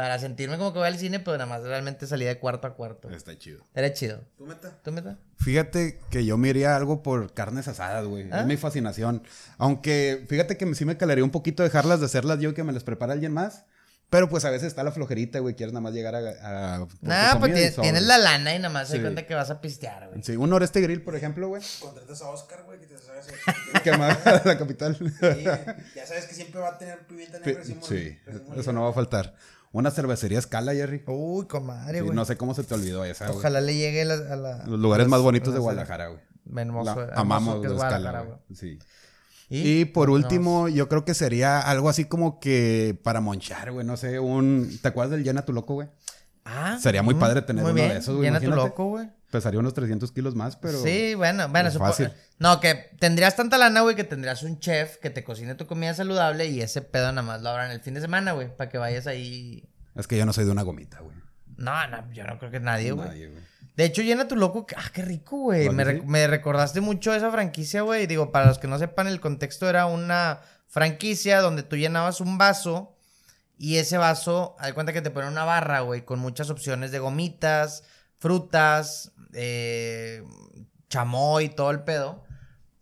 Para sentirme como que voy al cine, pero nada más realmente salí de cuarto a cuarto. Está chido. Era chido. ¿Tú meta? ¿Tú meta? Fíjate que yo me iría algo por carnes asadas, güey. ¿Ah? Es mi fascinación. Aunque fíjate que sí me calaría un poquito dejarlas de hacerlas yo y que me las prepara alguien más. Pero pues a veces está la flojerita, güey. Quieres nada más llegar a. a Nah, pues tienes, tienes la lana y nada más se Sí. cuenta que vas a pistear, güey. Sí, un noreste grill, por ejemplo, güey. Contratas a Oscar, güey, que te sabes. (laughs) Que más (laughs) a la capital. ya sabes que siempre va a tener pimienta Pi- Sí, eso no va a faltar. Una cervecería escala, Jerry. Uy, comadre, Sí, güey. no sé cómo se te olvidó esa. Ojalá le llegue la- a la... Los lugares más bonitos de Guadalajara, güey. Hermoso, amamos la escala, Guadalajara, güey. Sí. ¿Y? Y por último, yo creo que sería algo así como que para monchar, güey. No sé, un. ¿Te acuerdas del Llena tu loco, güey? Ah, Sería muy mm, padre tener muy uno de esos, güey, Llena tu imagínate. loco, güey. Pesaría unos 300 kilos más, pero. Sí, bueno, bueno, es supo- fácil. No, que tendrías tanta lana, güey, que tendrías un chef que te cocine tu comida saludable y ese pedo nada más lo abran el fin de semana, güey, para que vayas ahí. Es que yo no soy de una gomita, güey. No, no, yo no creo que nadie, güey. Nadie, güey. De hecho, llena tu loco. Ah, qué rico, güey. ¿Verdad Me, sí? recordaste mucho esa franquicia, güey. Digo, para los que no sepan, el contexto era una franquicia donde tú llenabas un vaso y ese vaso, haz cuenta que te ponen una barra, güey, con muchas opciones de gomitas, frutas, eh, chamoy, todo el pedo.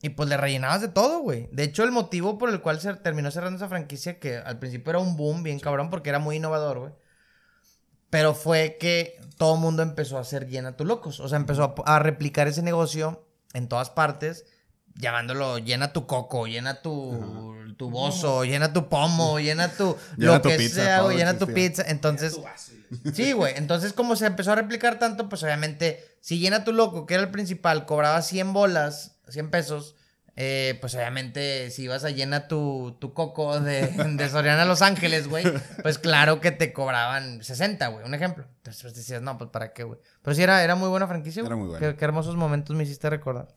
Y pues le rellenabas de todo, güey. De hecho, el motivo por el cual se terminó cerrando esa franquicia, que al principio era un boom bien cabrón, porque era muy innovador, güey. Pero fue que todo el mundo empezó a hacer llena tu locos. O sea, empezó a, a replicar ese negocio en todas partes, llamándolo llena tu coco, llena tu, tu bozo, llena tu pomo, (laughs) llena tu Llena lo tu que pizza, sea, güey, llena tu pizza. Entonces, sí, güey. Entonces, como se empezó a replicar tanto, pues obviamente, si llena tu loco, que era el principal, cobraba 100 bolas, 100 pesos. eh, pues obviamente, si ibas a llena tu, tu coco de, (laughs) de Soriana a Los Ángeles, güey, pues claro que te cobraban 60, güey, un ejemplo. Entonces pues, decías, no, pues para qué, güey. Pero sí, era, era muy buena franquicia, güey. Era muy buena. Qué, qué hermosos momentos me hiciste recordar.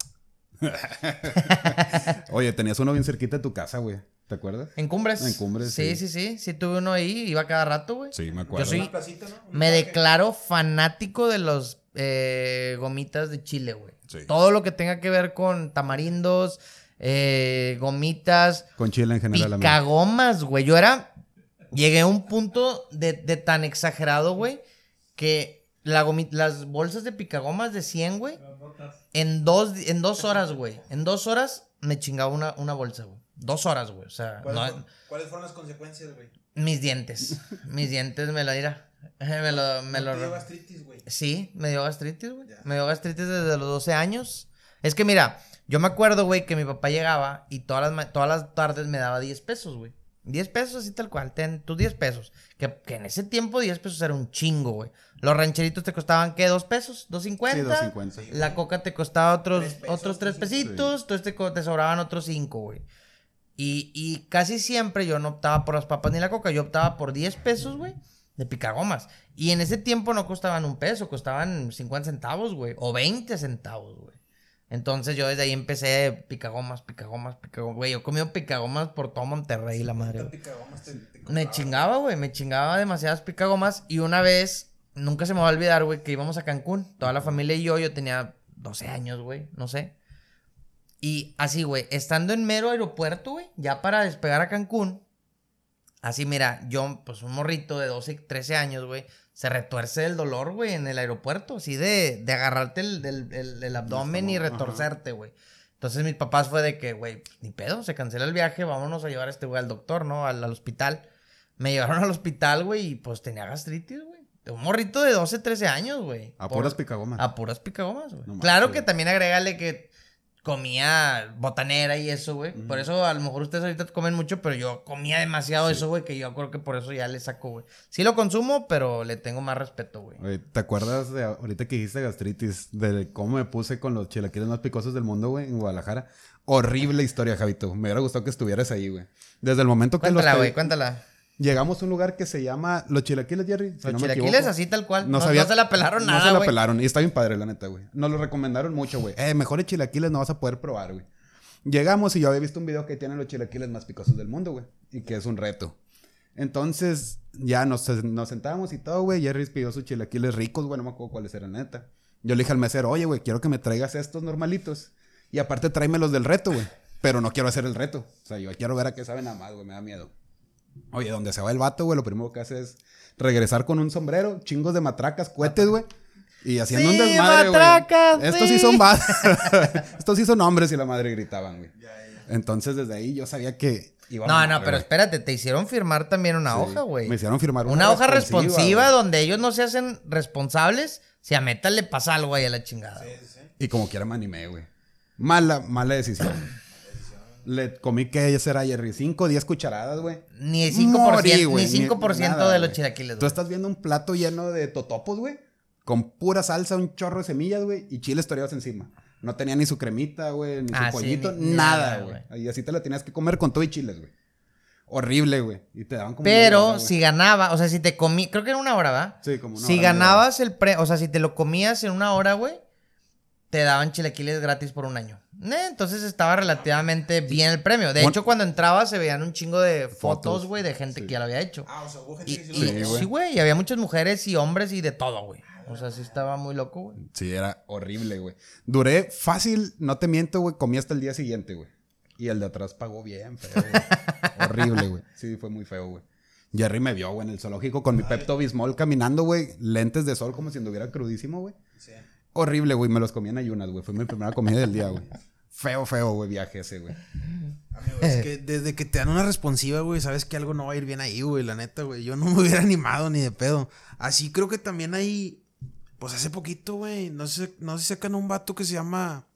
(laughs) Oye, tenías uno bien cerquita de tu casa, güey. ¿Te acuerdas? En Cumbres. En Cumbres, Sí, sí. sí, sí. Sí, tuve uno ahí, iba cada rato, güey. Sí, me Yo acuerdo. soy, placita, ¿no? Un me parque. declaro fanático de los eh, gomitas de chile, güey. Sí. Todo lo que tenga que ver con tamarindos, eh, gomitas, Con chile en general, picagomas, güey. Yo era, llegué a un punto de, de tan exagerado, güey, que la las bolsas de picagomas de 100, güey, en dos, en dos horas, güey. En dos horas me chingaba una, una bolsa, güey. Dos horas, güey. O sea, ¿Cuáles, no- fueron, cuáles fueron las consecuencias, güey? mis dientes. mis dientes me lo dirá. (laughs) Me lo, me ¿No lo te dio gastritis, güey? Sí, me dio gastritis, güey. Me dio gastritis desde los 12 años. Es que mira, yo me acuerdo, güey, que mi papá llegaba y todas las, todas las tardes me daba 10 pesos, güey. 10 pesos así tal cual, ten tus 10 pesos. Que, que en ese tiempo 10 pesos era un chingo, güey. Los rancheritos te costaban, ¿qué? ¿2 pesos? ¿2.50? Sí, 2.50. La coca te costaba otros, Tres pesos, otros 3 sí. pesitos. Entonces te, te sobraban otros 5, güey. Y, y casi siempre yo no optaba por las papas ni la coca. Yo optaba por 10 pesos, güey, de picagomas. Y en ese tiempo no costaban un peso, costaban 50 centavos, güey. O 20 centavos, güey. Entonces yo desde ahí empecé picagomas, picagomas, picagomas. Güey, yo comí picagomas por todo Monterrey, la madre. te- te Me chingaba, güey, me chingaba demasiadas picagomas. Y una vez, nunca se me va a olvidar, güey, que íbamos a Cancún. Toda la familia y yo, yo tenía 12 años, güey, no sé. Y así, güey, estando en mero aeropuerto, güey, ya para despegar a Cancún. Así, mira, yo, pues un morrito de 12, 13 años, güey, se retuerce el dolor, güey, en el aeropuerto, así de, de agarrarte el, el- el- el abdomen y retorcerte, güey. Entonces mis papás fue de que, güey, pues, ni pedo, se cancela el viaje, vámonos a llevar a este güey al doctor, ¿no? Al, al hospital. Me llevaron al hospital, güey, y pues tenía gastritis, güey. De Un morrito de 12, 13 años, güey. A puras picagomas. A puras picagomas, güey. No claro que también agrégale que comía botanera y eso, güey. Por eso a lo mejor ustedes ahorita comen mucho, pero yo comía demasiado eso, güey, que yo creo que por eso ya le saco, güey. Sí lo consumo, pero le tengo más respeto, güey. Oye, ¿te acuerdas de ahorita que dijiste gastritis? De cómo me puse con los chilaquiles más picosos del mundo, güey, en Guadalajara. Horrible historia, Javito. Me hubiera gustado que estuvieras ahí, güey. Desde el momento que los Cuéntala, güey, cuéntala. Llegamos a un lugar que se llama Los Chilaquiles, Jerry. si Los no chilaquiles así tal cual. No, No, sabía- no se la pelaron no nada, se la güey. pelaron. Y está bien padre, la neta, güey. Nos lo recomendaron mucho, güey. Eh, mejores chilaquiles no vas a poder probar, güey. Llegamos y yo había visto un video que tienen los chilaquiles más picosos del mundo, güey. Y que es un reto. Entonces, ya nos, nos sentamos y todo, güey. Jerry pidió sus chilaquiles ricos, güey. No me acuerdo cuáles eran, neta. Yo le dije al mesero, oye, güey, quiero que me traigas estos normalitos. Y aparte tráeme los del reto, güey. Pero no quiero hacer el reto. O sea, yo quiero ver a qué saben nada más, güey. Me da miedo. Oye, donde se va el vato, güey, lo primero que hace es regresar con un sombrero, chingos de matracas, cohetes, güey. Y haciendo un Sí, desmadre, güey. matracas, Estos sí sí. son (laughs) (laughs) Estos sí son hombres y la madre gritaban, güey. Entonces, desde ahí yo sabía que iba a No, mamar, no, pero espérate, te hicieron firmar también una Sí. hoja, güey. Me hicieron firmar Una, hoja responsiva, güey. donde ellos no se hacen responsables. Si a Meta le pasa algo ahí a la chingada. güey. Y como quiera me animé, güey. Mala, mala decisión. Le comí que será Jerry 5 10 cucharadas, güey. Ni el 5%, Morí, güey, ni 5% nada, de los güey. chilaquiles, Tú güey. estás viendo un plato lleno de totopos, güey. Con pura salsa, un chorro de semillas, güey. Y chiles toreados encima. No tenía ni su cremita, güey. Ni su Ah, sí, pollito. ni- nada, güey. Y así te la tenías que comer con todo y chiles, güey. Horrible, güey. Y te daban como... Pero hora, si ganaba, o sea, si te comí, creo que era una hora, ¿verdad? Sí, como una Si hora, ganabas el pre, o sea, si te lo comías en una hora, güey, te daban chilaquiles gratis por un año. Eh, entonces estaba relativamente bien el premio. De Bueno. hecho, cuando entrabas se veían un chingo de fotos, güey, de gente sí. que ya lo había hecho. Ah, o sea, hubo Y, gente que y- sí lo Sí, güey. sí, güey, y había muchas mujeres y hombres y de todo, güey. O sea, sí estaba muy loco, güey. Sí, era horrible, güey. Duré fácil, no te miento, güey. Comí hasta el día siguiente, güey. Y el de atrás pagó bien, feo, güey. (laughs) horrible, güey. Sí, fue muy feo, güey. Jerry me vio, güey, en el zoológico con mi Pepto Bismol caminando, güey. Lentes de sol como si anduviera crudísimo, güey. Sí. Horrible, güey. Me los comí en ayunas, güey. Fue mi primera comida del día, güey. (laughs) Feo, feo, güey, viaje ese, güey. Amigo, es que desde que te dan una responsiva, güey, sabes que algo no va a ir bien ahí, güey, la neta, güey. Yo no me hubiera animado ni de pedo. Así creo que también hay, pues hace poquito, güey, no sé, no sé si sacan un vato que se llama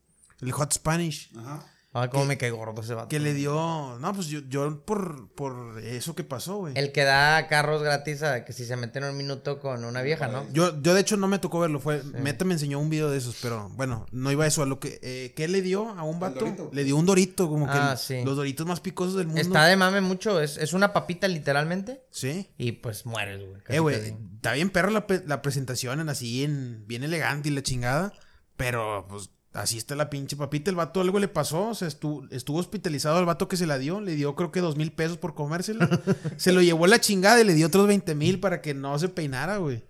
el Hot Spanish. Ajá. Ay, cómo me cae gordo ese vato. Que le dio, no, pues yo, yo por, por eso que pasó, güey. El que da carros gratis a que si se meten un minuto con una vieja, ¿no? Yo, yo de hecho no me tocó verlo, fue, Meta me enseñó un video de esos, pero bueno, no iba a eso, a lo que, eh, ¿qué le dio a un vato? Le dio un dorito, como que Ah, el- sí. los doritos más picosos del mundo. Está de mame mucho. Es, es una papita literalmente. Sí. Y pues mueres, güey. Eh, güey, está bien perro la, pe- la presentación, en así, en bien elegante y la chingada. Pero, pues, así está la pinche papita. El vato algo le pasó, o sea, estuvo, estuvo hospitalizado al vato que se la dio. Le dio creo que dos mil pesos por comérsela. (laughs) se lo llevó la chingada y le dio otros 20 mil para que no se peinara, güey.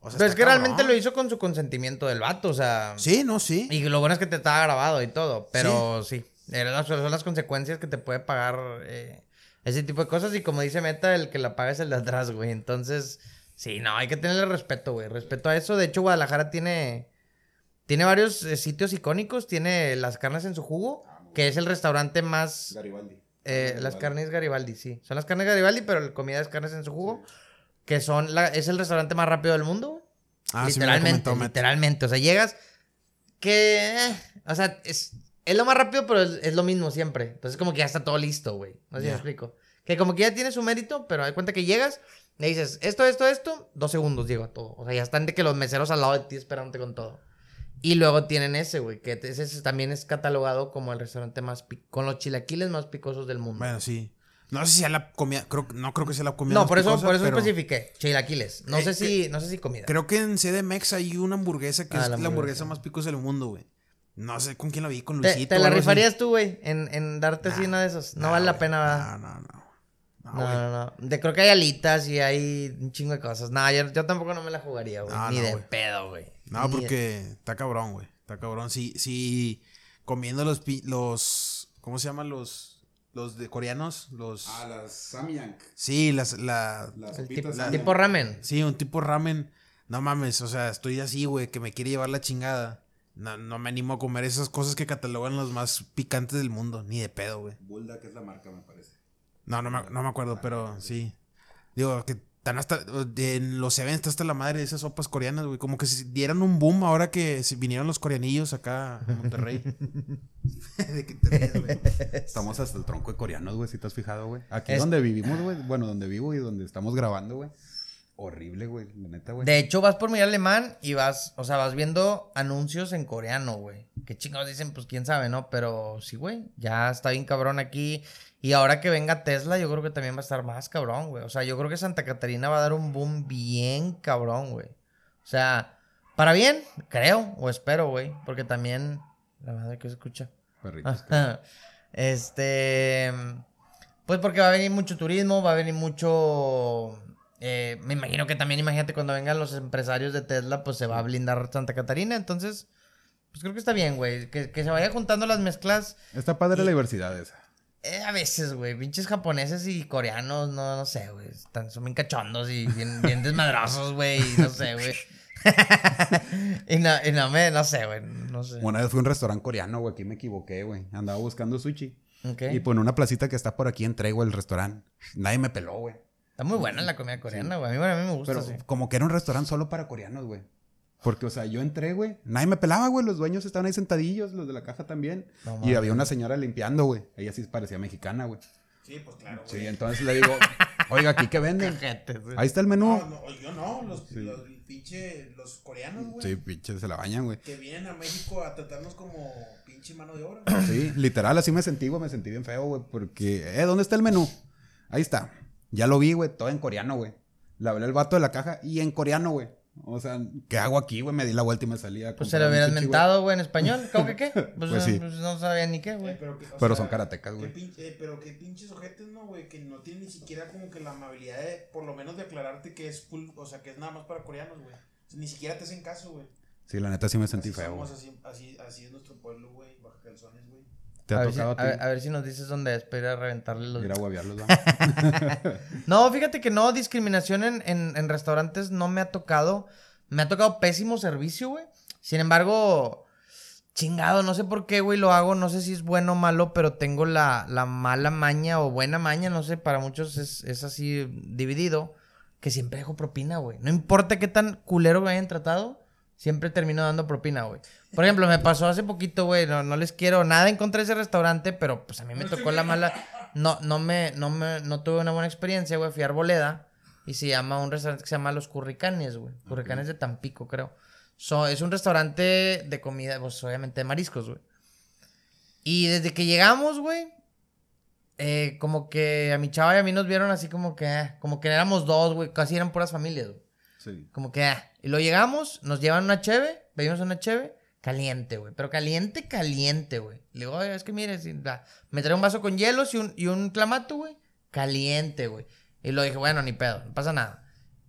O sea, Pero es que realmente lo hizo con su consentimiento del vato, o sea. Sí, no, sí. Y lo bueno es que te estaba grabado y todo. Pero sí, eran las- son las consecuencias que te puede pagar eh, ese tipo de cosas. Y como dice Meta, el que la paga es el de atrás, güey. Entonces, sí, no, hay que tenerle respeto, güey. Respeto a eso. De hecho, Guadalajara tiene. Tiene varios eh, sitios icónicos. Tiene las carnes en su jugo, que es el restaurante más. Garibaldi. eh, las carnes Garibaldi, sí. Son las carnes Garibaldi, pero la comida es carnes en su jugo. Que son la, es el restaurante más rápido del mundo. Ah, sí literalmente, comentó Matt. literalmente. O sea, llegas que... eh, o sea, es, es lo más rápido, pero es, es lo mismo siempre. Entonces como que ya está todo listo, güey. No sé si Ya. me explico. Que como que ya tiene su mérito, pero hay cuenta que llegas, le dices, esto, esto, esto, dos segundos llega todo. O sea, ya están de que los meseros al lado de ti esperándote con todo. Y luego tienen ese, güey, que ese es- también es catalogado como el restaurante más... con los chilaquiles más picosos del mundo. Bueno, sí. No sé si sea la comida, creo, no creo que sea la comida no, más por eso, picosa, por eso pero especifiqué. Chilaquiles. No Eh, sé si, no sé si comida. Creo que en CDMX hay una hamburguesa que Ah, es la la hamburguesa más picosa del mundo, güey. No sé con quién la vi, con ¿Te, Luisito. te la algo así. rifarías tú, güey, en, en darte así una de esos? No Nah, vale la pena, ¿verdad? No, no, no. No, No, no, no. De, creo que hay alitas y hay un chingo de cosas. No, yo, yo tampoco no me la jugaría, güey. No, Ni no, de pedo, güey. No, porque está cabrón, güey. Está cabrón. Sí, sí, comiendo los, pi- los, ¿cómo se llaman los, los de coreanos? Los, Ah, las Samyang. sí, las, la, Las El tipo, ramen. sí, un tipo ramen. No mames, o sea, estoy así, güey, que me quiere llevar la chingada. No, no me animo a comer esas cosas que catalogan los más picantes del mundo. Ni de pedo, güey. Bulda, que es la marca, me parece. No, no me, no me acuerdo, pero sí. Digo, que están hasta. En los eventos está hasta la madre de esas sopas coreanas, güey. Como que se dieran un boom ahora que vinieron los coreanillos acá a Monterrey. (laughs) ¿De qué te ríes, güey? Estamos hasta el tronco de coreanos, güey, si te has fijado, güey. Aquí Es- donde vivimos, güey. Bueno, donde vivo y donde estamos grabando, güey. Horrible, güey. La neta, güey. De hecho, vas por mi alemán y vas, o sea, vas viendo anuncios en coreano, güey. Qué chingados dicen, pues quién sabe, ¿no? Pero sí, güey, ya está bien cabrón aquí. Y ahora que venga Tesla, yo creo que también va a estar más cabrón, güey. O sea, yo creo que Santa Catarina va a dar un boom bien cabrón, güey. O sea, para bien, creo, o espero, güey. Porque también, la madre que se escucha. Perritos. (laughs) Este. Pues porque va a venir mucho turismo, va a venir mucho. eh, me imagino que también, imagínate, cuando vengan los empresarios de Tesla, pues se va a blindar Santa Catarina. Entonces, pues creo que está bien, güey. Que, que se vaya juntando las mezclas. Está padre la diversidad esa. Eh, a veces, güey. Pinches japoneses y coreanos, no, no sé, güey. Están, son bien cachondos y bien, bien (laughs) desmadrosos, güey. y No sé, güey. (laughs) y, no, y no me, no sé, güey. No sé. Una vez fui a un restaurante coreano, güey. Aquí me equivoqué, güey. Andaba buscando sushi. Ok. Y pues en una placita que está por aquí entré, güey, el restaurante. Nadie me peló, güey. Está muy buena la comida coreana, güey. A mí, a mí me gusta, Pero sí. como que era un restaurante solo para coreanos, güey. Porque, o sea, yo entré, güey. Nadie me pelaba, güey. Los dueños estaban ahí sentadillos, los de la caja también. No y había una señora limpiando, güey. Ella sí parecía mexicana, güey. Sí, pues claro, Sí, entonces le digo, oiga, ¿aquí qué (laughs) venden? Gente, güey. Ahí está el menú. No, no, yo no, los, los pinche, los coreanos, güey. Sí, pinche, se la bañan, güey. Que vienen a México a tratarnos como pinche mano de obra. Sí, literal, así me sentí, güey. Me sentí bien feo, güey. Porque, eh, ¿dónde está el menú? Ahí está. Ya lo vi, güey. Todo en coreano, güey. Le hablé al vato de la caja y en coreano, güey. O sea, ¿qué hago aquí, güey? Me di la vuelta y me salía. Pues se lo güey. mentado, güey, en español. ¿Cómo que qué? (laughs) Pues, Pues sí. pues no sabía ni qué, güey. pero, que- Pero sea, son karatecas, qué güey. pinche- eh, pero qué pinches ojetes, ¿no, güey? Que no tienen ni siquiera como que la amabilidad de, por lo menos de aclararte que es full, o sea, que es nada más para coreanos, güey. O sea, ni siquiera te hacen caso, güey. Sí, la neta sí me sentí Así feo, güey. somos, así, así, así es nuestro pueblo, güey, baja calzones, güey. ¿Te a, ver si, tocado a, a ti? ver, a ver si nos dices dónde es para ir a reventarle los... Ir a huevearlos. (laughs) No, fíjate que no, discriminación en, en, en restaurantes no me ha tocado. Me ha tocado pésimo servicio, güey. Sin embargo, chingado, no sé por qué, güey, lo hago. No sé si es bueno o malo, pero tengo la, la mala maña o buena maña, no sé, para muchos es, es así dividido, que siempre dejo propina, güey. No importa qué tan culero me hayan tratado, siempre termino dando propina, güey. Por ejemplo, me pasó hace poquito, güey, no, no les quiero nada en contra de ese restaurante, pero pues a mí me tocó la mala... No, no me, no me, no tuve una buena experiencia, güey. Fui a Arboleda y se llama un restaurante que se llama Los Curricanes, güey. Curricanes de Tampico, creo. So, es un restaurante de comida, pues obviamente de mariscos, güey. Y desde que llegamos, güey, eh, como que a mi chava y a mí nos vieron así como que, eh, como que éramos dos, güey. Casi eran puras familias, güey. Sí. Como que, ah. Y lo llegamos, nos llevan una cheve, pedimos una cheve, caliente, güey. Pero caliente, caliente, güey. Le digo, oye, es que mire, si, me trae un vaso con hielos y un, y un clamato, güey. Caliente, güey. Y lo dije, bueno, ni pedo, no pasa nada.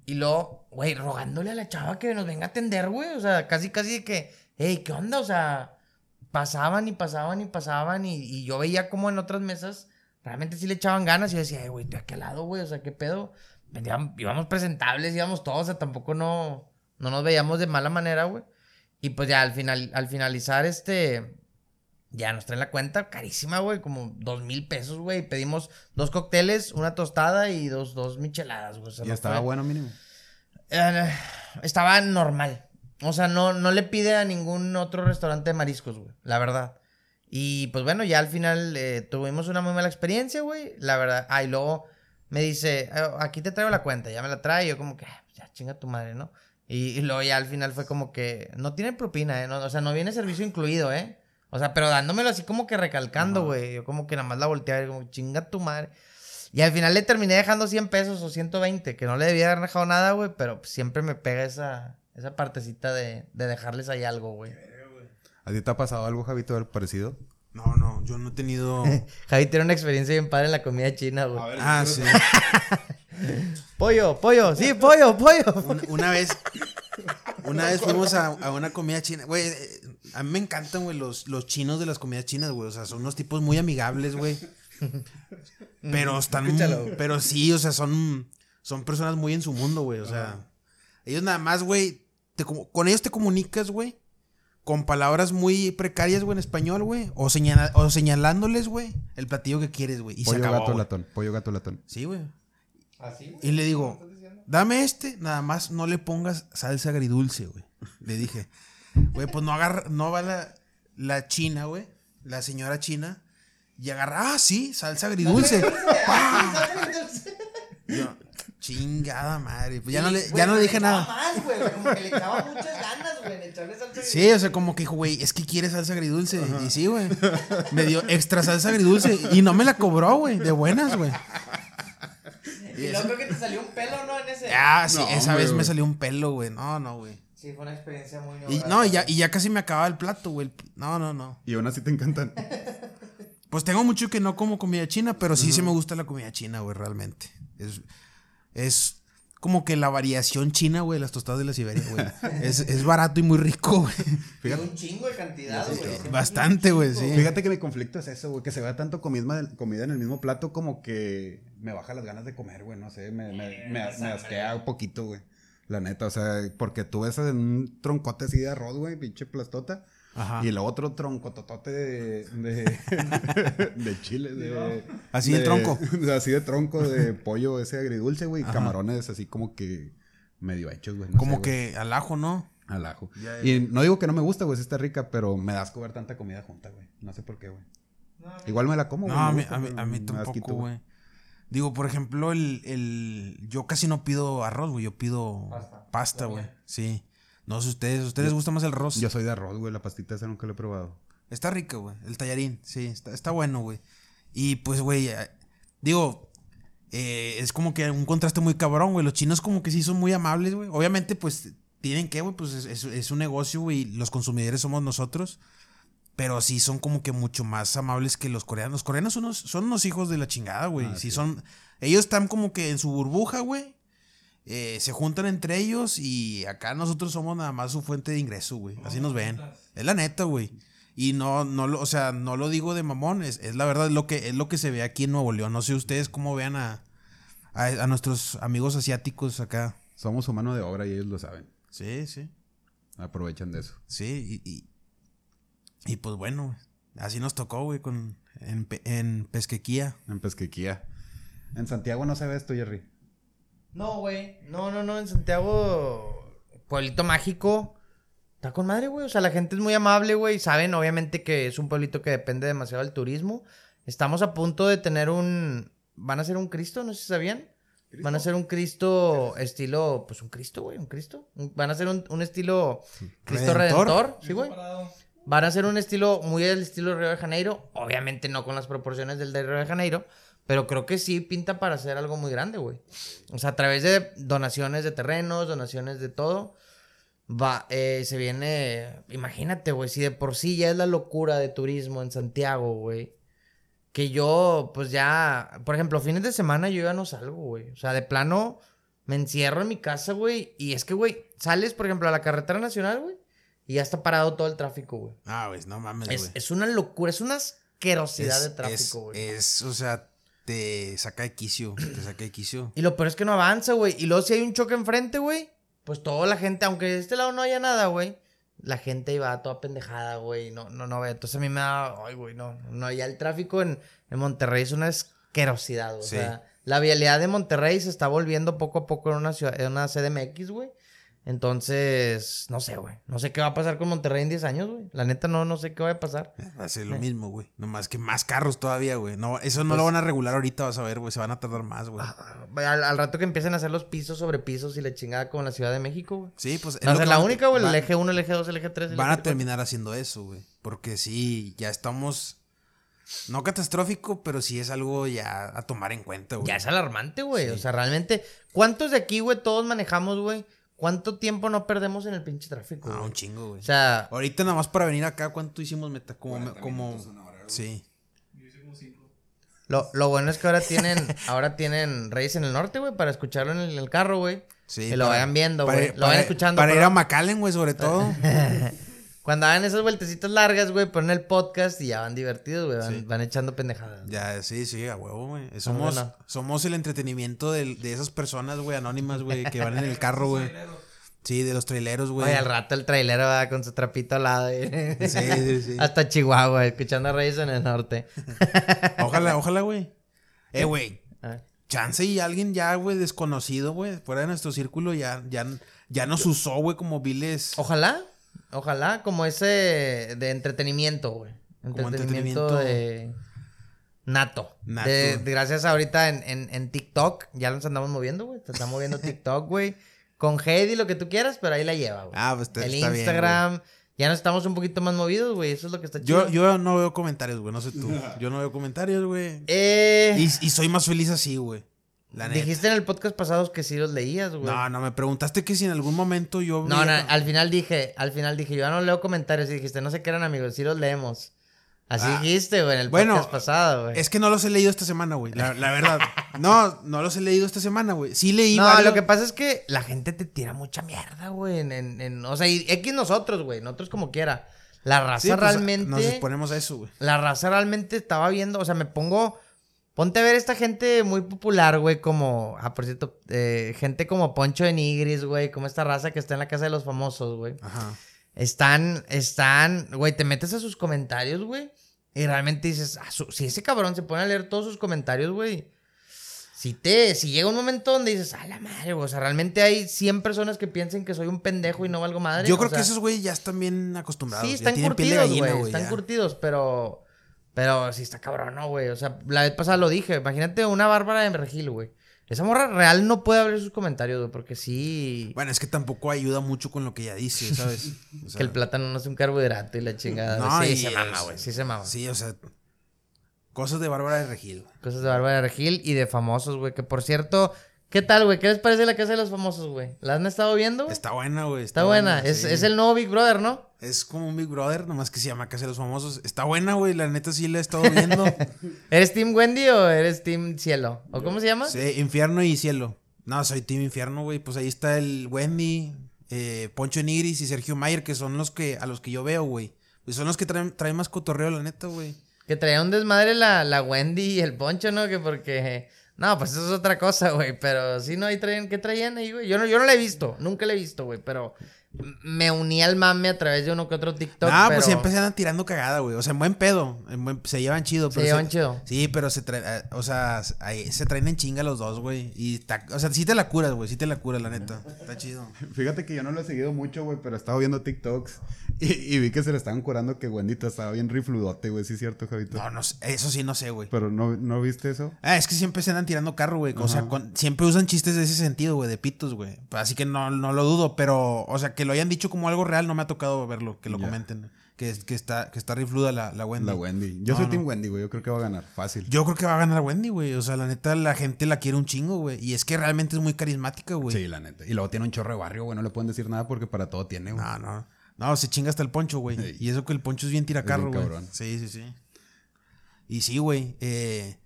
Y luego, güey, rogándole a la chava que nos venga a atender, güey. O sea, casi, casi de que, hey, ¿qué onda? O sea, pasaban y pasaban y pasaban. Y, y yo veía como en otras mesas, realmente sí le echaban ganas. Y yo decía, "Ay, güey, aquí al lado, güey. O sea, ¿qué pedo? Íbamos presentables, íbamos todos. O sea, tampoco no, no nos veíamos de mala manera, güey. Y pues ya al final, al finalizar, este. Ya nos traen la cuenta carísima, güey, como dos mil pesos, güey. Pedimos dos cócteles, una tostada y dos, dos micheladas, güey. O sea, Y no estaba fue- bueno mínimo. eh, estaba normal. O sea, no, no le pide a ningún otro restaurante de mariscos, güey. La verdad. Y pues bueno, ya al final eh, tuvimos una muy mala experiencia, güey. La verdad. Ah, y luego me dice, "Ah, aquí te traigo la cuenta. Ya me la trae. Y yo como que, "Ah, ya chinga tu madre, ¿no? Y, y luego ya al final fue como que, no tiene propina, ¿eh? No, o sea, no viene servicio incluido, ¿eh? O sea, pero dándomelo así como que recalcando, güey. Yo como que nada más la volteé a ver, como chinga tu madre. Y al final le terminé dejando 100 pesos o 120, que no le debía haber dejado nada, güey, pero pues siempre me pega esa, esa partecita de, de dejarles ahí algo, güey. ¿A ti te ha pasado algo, Javito, del parecido? No, no, yo no he tenido. (laughs) Javi tiene una experiencia bien padre en la comida china, güey. ah, sí. (laughs) Pollo, pollo, sí, pollo, pollo. Una, una vez. Una vez fuimos a, a una comida china. Güey, eh, a mí me encantan, güey, los, los chinos de las comidas chinas, güey. O sea, son unos tipos muy amigables, güey. (laughs) Pero están. Escúchalo, güey. Pero sí, o sea, son. Son personas muy en su mundo, güey. O sea. Ellos nada más, güey. te como- con ellos te comunicas, güey. Con palabras muy precarias, güey, en español, güey. O, señala- o señalándoles, güey, el platillo que quieres, güey. Y pollo se acabó. gato güey. latón. Pollo gato latón. Sí, güey. ¿Así? Y le digo, dame este, nada más no le pongas salsa agridulce, güey. Le dije, güey, pues no agarra, no va la, la china, güey, la señora china, y agarra, ah, sí, salsa agridulce. (laughs) Yo, chingada madre. Pues ya no le, ya no le dije nada. más, güey, como que le echaba muchas ganas, güey, en echarle salsa Sí, o sea, como que dijo, güey, es que quiere salsa agridulce. Y sí, güey. Me dio extra salsa agridulce. Y no me la cobró, güey. De buenas, güey. Y luego creo que te salió un pelo, ¿no? En ese. Ah, sí, No, esa hombre, vez me salió un pelo, güey. No, no, güey. Sí, fue una experiencia muy Y, no, y ya, y ya casi me acababa el plato, güey. No, no, no. Y aún así te encantan. Pues tengo mucho que no como comida china, pero sí, sí me gusta la comida china, güey, realmente. Es, es como que la variación china, güey, las tostadas de la Siberia, güey. Es, es barato y muy rico, güey. Fíjate. Un chingo de cantidad, güey. Bastante, güey, sí. Fíjate que mi conflicto es eso, güey, que se vea tanto comida, comida en el mismo plato como que me baja las ganas de comer, güey, no sé, me, me, me, me asquea un poquito, güey. La neta, o sea, porque tú ves en un troncote así de arroz, güey, pinche plastota. Ajá. Y el otro troncototote de, de, (laughs) de chile, de... Así de tronco. (laughs) Así de tronco de pollo ese agridulce, güey. y Camarones así como que medio hechos, güey. no Como sé, güey. que al ajo, ¿no? Al ajo. Ya, Y no digo que no me gusta, güey, sí está rica, pero me da asco ver tanta comida junta, güey. No sé por qué, güey. Igual me la como, No, güey. a me mí, gusta, a mí, a mí asquito, tampoco, güey. Digo, por ejemplo, el, el... Yo casi no pido arroz, güey. Yo pido pasta, güey. Sí. No sé ustedes. ¿A ustedes les gusta más el arroz? Yo soy de arroz, güey. La pastita esa nunca la he probado. Está rico, güey. El tallarín, sí. Está, está bueno, güey. Y pues, güey, eh, digo... eh, es como que un contraste muy cabrón, güey. Los chinos como que sí son muy amables, güey. Obviamente, pues, tienen que, güey. Pues es, es- es un negocio, güey. Los consumidores somos nosotros. Pero sí son como que mucho más amables que los coreanos. Los coreanos son unos, son unos hijos de la chingada, güey. Ah, sí, sí. son... Ellos están como que en su burbuja, güey. Eh, se juntan entre ellos y acá nosotros somos nada más su fuente de ingreso, güey. Así nos ven. Es la neta, güey. Y no, no lo, o sea, no lo digo de mamón, es, es la verdad, es lo que, es lo que se ve aquí en Nuevo León. No sé ustedes cómo vean a, a, a nuestros amigos asiáticos acá. Somos su mano de obra y ellos lo saben. Sí, sí. Aprovechan de eso. Sí, y, y, y pues bueno, así nos tocó, güey, con, en, en Pesquequía. En Pesquequía. En Santiago no se ve esto, Jerry. No, güey. No, no, no. En Santiago, pueblito mágico. Está con madre, güey. O sea, la gente es muy amable, güey. Saben, obviamente, que es un pueblito que depende demasiado del turismo. Estamos a punto de tener un. Van a ser un Cristo, no sé si sabían. Van a ser un Cristo estilo. Pues un Cristo, güey. Un Cristo. Van a ser un, un estilo. Cristo Redentor. Redentor. Sí, güey. Van a ser un estilo muy del estilo Río de Janeiro. Obviamente no con las proporciones del de Río de Janeiro. Pero creo que sí pinta para hacer algo muy grande, güey. O sea, a través de donaciones de terrenos, donaciones de todo. Va, eh, se viene. Imagínate, güey. Si de por sí ya es la locura de turismo en Santiago, güey. Que yo, pues ya. Por ejemplo, fines de semana yo ya no salgo, güey. O sea, de plano. Me encierro en mi casa, güey. Y es que, güey, sales, por ejemplo, a la carretera nacional, güey. Y ya está parado todo el tráfico, güey. Ah, güey, no mames, Es, güey. es una locura, es una asquerosidad Es- de tráfico, es- güey. Es, o sea, te saca de quicio, te saca de quicio. Y lo peor es que no avanza, güey. Y luego si hay un choque enfrente, güey, pues toda la gente, aunque de este lado no haya nada, güey, la gente iba toda pendejada, güey. No, no, no, ve. Entonces a mí me da, ay, güey, no. No, ya el tráfico en, en Monterrey es una asquerosidad, güey. Sí. O sea, la vialidad de Monterrey se está volviendo poco a poco en una ciudad, en una CDMX, güey. Entonces, no sé, güey. No sé qué va a pasar con Monterrey en 10 años, güey. La neta no, no sé qué va a pasar. Va a ser lo mismo, güey. Nomás que más carros todavía, güey. No, eso no lo van a regular ahorita, vas a ver, güey. Se van a tardar más, güey. Ah, Al, al rato que empiecen a hacer los pisos sobre pisos y la chingada como en la Ciudad de México, güey. Sí, pues. es la única, güey, el eje 1, el eje 2, el eje 3. Van a terminar haciendo eso, güey. Porque sí, ya estamos. No catastrófico, pero sí es algo ya a tomar en cuenta, güey. Ya es alarmante, güey. Sí. O sea, realmente, ¿cuántos de aquí, güey, todos manejamos, güey? ¿Cuánto tiempo no perdemos en el pinche tráfico? Ah, un chingo, güey. o sea, Ahorita nada más para venir acá, ¿cuánto hicimos meta? Como. como... Sí. lo, lo bueno es que ahora tienen, ahora tienen Reyes en el Norte, güey, para escucharlo en el, en el carro, güey. Sí. Que lo vayan viendo, güey. Lo para- vayan escuchando. Para ir pero a McAllen, güey, sobre todo. (laughs) Cuando hagan esas vueltecitas largas, güey, ponen el podcast y ya van divertidos, güey. Van, Sí. van echando pendejadas. Ya, sí, sí, a huevo, güey. Somos, somos el entretenimiento del- de, esas personas, güey, anónimas, güey, que van en el carro, güey. (laughs) Sí, de los traileros, güey. Oye, al rato el trailero va con su trapito al lado. güey. Sí, sí, sí. (laughs) Hasta Chihuahua, escuchando a Reyes en el Norte. (laughs) Ojalá, ojalá, güey. Eh, güey. Ah. Chance y alguien ya, güey, desconocido, güey, fuera de nuestro círculo, ya, ya, ya nos usó, güey, como viles. Ojalá, ojalá, como ese de entretenimiento, güey. Entretenimiento, entretenimiento. de nato. Nato. De, de- gracias ahorita en, en, en TikTok, ya nos andamos moviendo, güey. Se está moviendo (laughs) TikTok, güey. Con Heidi, lo que tú quieras, pero ahí la lleva, güey. Ah, pues está, El está bien, Instagram, ya nos estamos un poquito más movidos, güey. Eso es lo que está chido. Yo, yo no veo comentarios, güey, no sé tú. (laughs) Yo no veo comentarios, güey. Eh, Y, y soy más feliz así, güey. La neta. dijiste en el podcast pasado que sí los leías, güey. No, no, me preguntaste que si en algún momento yo... No, no, al final dije, al final dije, yo ya no leo comentarios y dijiste, no sé qué eran amigos, sí los leemos. Así Ah. dijiste, güey, en el Bueno, podcast pasado, güey. Es que no los he leído esta semana, güey. La, la verdad. (laughs) No, no los he leído esta semana, güey. Sí leí No, varios- lo que pasa es que la gente te tira mucha mierda, güey, en, en, en- o sea, y X nosotros, güey, nosotros como quiera. La raza Sí, pues, realmente, Nos exponemos a eso, güey. la raza realmente estaba viendo, o sea, me pongo, ponte a ver esta gente muy popular, güey, como, ah, por cierto, eh, gente como Poncho de Nigris, güey, como esta raza que está en la casa de los famosos, güey. Ajá. Están, están, güey, te metes a sus comentarios, güey. Y realmente dices, ah, su- si ese cabrón se pone a leer todos sus comentarios, güey. si te, si llega un momento donde dices, a la madre, güey, o sea, realmente hay 100 personas que piensen que soy un pendejo y no valgo madre. Yo o creo que esos güeyes ya están bien acostumbrados. Sí, están curtidos, güey. Están ya. curtidos, pero. Pero sí está cabrón, ¿no, güey? O sea, la vez pasada lo dije. Imagínate una Bárbara de Regil, güey. Esa morra real no puede abrir sus comentarios, güey, porque sí. Bueno, es que tampoco ayuda mucho con lo que ella dice, (laughs) ¿sabes? O sea, que el plátano no es un carbohidrato y la chingada. No, sí, y se mama, güey. Sí se mama. Sí, o sea, cosas de Bárbara de Regil. Cosas de Bárbara de Regil y de famosos, güey. Que por cierto, ¿qué tal, güey? ¿Qué les parece la casa de los famosos, güey? ¿La han estado viendo? güey? Está buena, güey. Está buena. Es, sí. es el nuevo Big Brother, ¿no? Es como un Big Brother, nomás que se llama Casa de los Famosos. Está buena, güey. La neta sí la he estado viendo. (laughs) ¿Eres Team Wendy o eres Team Cielo? ¿O cómo se llama? sí, Infierno y Cielo. No, soy Team Infierno, güey. Pues ahí está el Wendy, eh, Poncho Nigris y Sergio Mayer, que son los que a los que yo veo, güey. Pues son los que traen, traen más cotorreo, la neta, güey. Que traía un desmadre la, la Wendy y el Poncho, ¿no? Que porque... No, pues eso es otra cosa, güey. Pero sí, no, ahí traían... ¿Qué traían ahí, güey? Yo no, yo no la he visto. Nunca la he visto, güey. Pero me uní al mame a través de uno que otro TikTok. No, pero... pues siempre se andan tirando cagada, güey. O sea, en buen pedo. en buen- se llevan chido. Se pero llevan chido. Sí, pero se traen, eh, o sea, ahí se traen en chinga los dos, güey. Y o sea, sí te la curas, güey. Sí te la curas, la neta. Está chido. (laughs) Fíjate que yo no lo he seguido mucho, güey, pero he estado viendo TikToks y, y vi que se le estaban curando que Wendita estaba bien rifludote, güey. Sí es cierto, Javito. No, no sé, eso sí no sé, güey. Pero no, ¿no viste eso? Ah, es que siempre se andan tirando carro, güey. O sea, con- siempre usan chistes de ese sentido, güey, de pitos, güey. Así que no, no lo dudo, pero, o sea, que lo hayan dicho como algo real, no me ha tocado verlo, que lo comenten. Que, que está, que está rifluda la, la Wendy. La Wendy. Yo No, soy no. Team Wendy, güey. Yo creo que va a ganar. Fácil. Yo creo que va a ganar Wendy, güey. O sea, la neta, la gente la quiere un chingo, güey. Y es que realmente es muy carismática, güey. Sí, la neta. Y luego tiene un chorro de barrio, güey. No le pueden decir nada porque para todo tiene, güey. No, no. No, se chinga hasta el poncho, güey. Sí. Y eso que el poncho es bien tiracarro, güey. Sí, sí, sí. Y sí, güey. eh,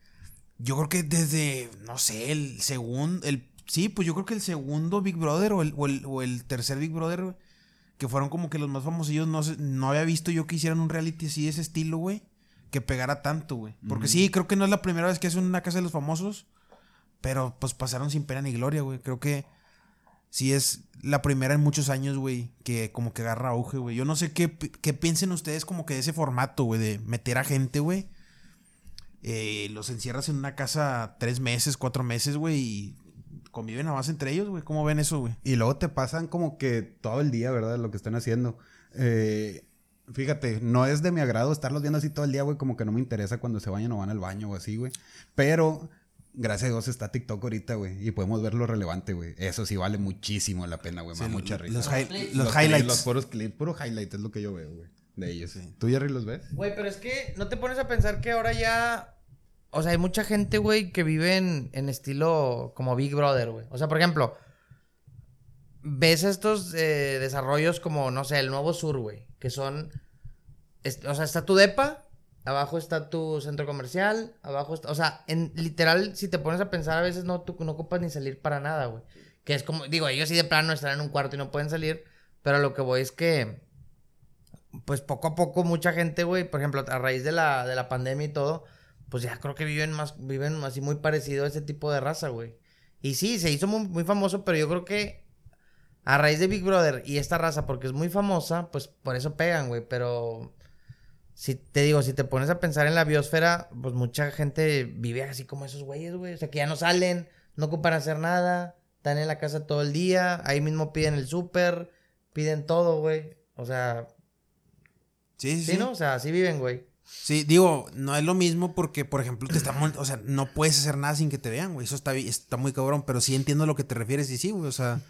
yo creo que desde, no sé, el segundo, el, sí, pues yo creo que el segundo Big Brother o el, o el, o el tercer Big Brother, que fueron como que los más famosillos, no sé, no había visto yo que hicieran un reality así de ese estilo, güey, que pegara tanto, güey. Porque sí, creo que no es la primera vez que hacen una casa de los famosos, pero pues pasaron sin pena ni gloria, güey. Creo que sí es la primera en muchos años, güey, que como que agarra auge, güey. Yo no sé qué, qué piensen ustedes como que de ese formato, güey, de meter a gente, güey. Eh, los encierras en una casa tres meses, cuatro meses, güey, y conviven nada más entre ellos, güey. ¿Cómo ven eso, güey? Y luego te pasan como que todo el día, ¿verdad? Lo que están haciendo. Eh, fíjate, no es de mi agrado estarlos viendo así todo el día, güey. Como que no me interesa cuando se bañan o van al baño o así, güey. Pero, gracias a Dios está TikTok ahorita, güey. Y podemos ver lo relevante, güey. Eso sí vale muchísimo la pena, güey. Me da mucha risa. Los, hi- clips. los clips, highlights. Los puros clips, puro highlight es lo que yo veo, güey. De ellos. ¿Tú, Jerry, los ves? Güey, pero es que no te pones a pensar que ahora ya. O sea, hay mucha gente, güey, que vive en, estilo como Big Brother, güey. O sea, por ejemplo, ves estos eh, desarrollos como, no sé, el Nuevo Sur, güey. Que son. o sea, está tu depa, abajo está tu centro comercial, abajo está. O sea, en literal, si te pones a pensar, a veces no, tú no ocupas ni salir para nada, güey. Que es como, digo, ellos sí de plano están en un cuarto y no pueden salir. Pero lo que voy es que pues poco a poco mucha gente, güey, por ejemplo, a raíz de la, de la pandemia y todo, pues ya creo que viven más, viven así muy parecido a ese tipo de raza, güey. Y sí, se hizo muy, muy famoso, pero yo creo que a raíz de Big Brother y esta raza, porque es muy famosa, pues por eso pegan, güey, pero... Si te digo, si te pones a pensar en la biosfera, pues mucha gente vive así como esos güeyes, güey. O sea, que ya no salen, no ocupan hacer nada, están en la casa todo el día, ahí mismo piden el súper, piden todo, güey. O sea, Sí, sí, Sí, ¿no? O sea, así viven, güey. Sí, digo, no es lo mismo porque, por ejemplo, te estamos, o sea, no puedes hacer nada sin que te vean, güey. Eso está, está muy cabrón, pero sí entiendo a lo que te refieres y sí, güey. O sea,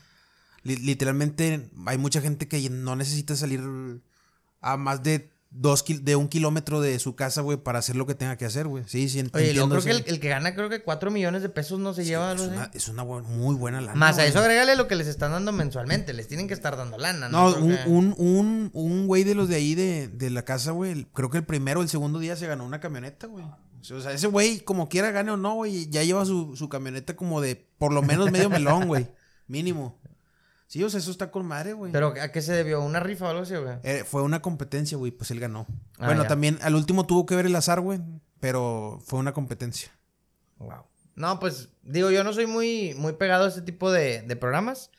li- literalmente hay mucha gente que no necesita salir a más de dos de un kilómetro de su casa, güey, para hacer lo que tenga que hacer, güey. Sí, sí, Oye, yo creo que el, el que gana, creo que 4 millones de pesos no se lleva. es, así. una, es una muy buena lana. Más a güey. eso agrégale lo que les están dando mensualmente. Les tienen que estar dando lana, No, ¿no? Un, que- un, un, un güey de los de ahí de, de la casa, güey. Creo que el primero o el segundo día se ganó una camioneta, güey. O sea, ese güey, como quiera gane o no, güey, ya lleva su, su camioneta como de por lo menos medio melón, güey. Mínimo. Sí, o sea, eso está con madre, güey. Pero ¿a qué se debió? ¿Una rifa o algo así, güey? Eh, fue una competencia, güey, pues él ganó. Ah, bueno, ya. también al último tuvo que ver el azar, güey, pero fue una competencia. Wow. No, pues, digo, yo no soy muy, muy pegado a este tipo de, de programas.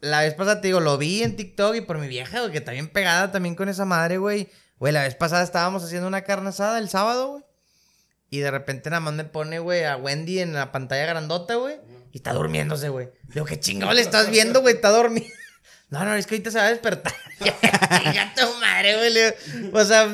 La vez pasada, te digo, lo vi en TikTok y por mi vieja, güey, que está bien pegada también con esa madre, güey. Güey, la vez pasada estábamos haciendo una carne asada el sábado, güey. Y de repente nada más me pone, güey, a Wendy en la pantalla grandota, güey. Y está durmiéndose, güey. Digo, ¿qué chingado le estás viendo, güey? Está dormido. (laughs) No, no, es que ahorita se va a despertar. (laughs) Chinga tu madre, güey. O sea,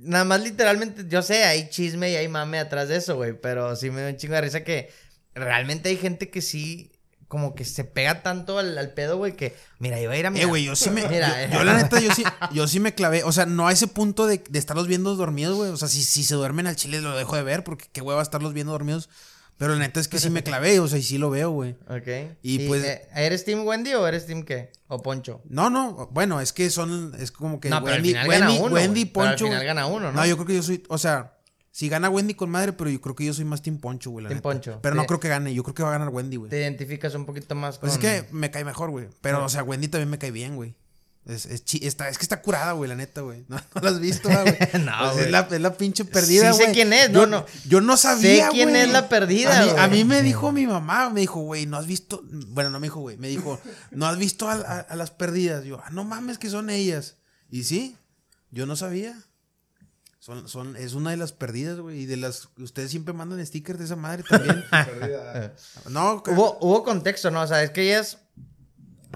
nada más literalmente, yo sé, hay chisme y hay mame atrás de eso, güey. Pero sí me da un chingo de risa que realmente hay gente que sí, como que se pega tanto al, al pedo, güey, que, mira, yo voy a ir a Eh, mirar. güey, yo sí me. Mira, yo, yo la neta, yo sí, (laughs) yo sí me clavé. O sea, no a ese punto de, de estarlos viendo dormidos, güey. O sea, si, si se duermen al chile lo dejo de ver porque qué hueva estarlos viendo dormidos. Pero la neta es que sí me (laughs) clavé, o sea, y sí lo veo, güey. Ok. Y pues- eh, ¿Eres Team Wendy o eres Team qué? ¿O Poncho? No, no, bueno, es que son, es como que No, pero al Wendy, final Wendy, gana uno, Wendy, güey. Pero al Poncho. final gana uno, ¿no? No, yo creo que yo soy, o sea, si gana Wendy con madre, pero yo creo que yo soy más Team Poncho, güey. Team neta. Poncho. Pero no creo que gane, yo creo que va a ganar Wendy, güey. Te identificas un poquito más con... Pues es que me cae mejor, güey. Pero, o sea, Wendy también me cae bien, güey. Es, es, chi- está, es que está curada, güey, la neta, güey. No, no la has visto, ah, güey. (laughs) No, Pues güey. es, la, es la pinche perdida, Sí güey. sé quién es, yo, no, no. Yo no sabía, Sé quién güey. es la perdida, A mí, a mí me dijo mi mamá, me dijo, güey, ¿no has visto? Bueno, no me dijo, güey. Me dijo, ¿no has visto a, a- a las perdidas? Yo, ah, no mames, que son ellas. Y sí, yo no sabía. Son, son, es una de las perdidas, güey. Y de las. Ustedes siempre mandan stickers de esa madre también. (laughs) no, Hubo, hubo contexto, ¿no? O sea, es que ellas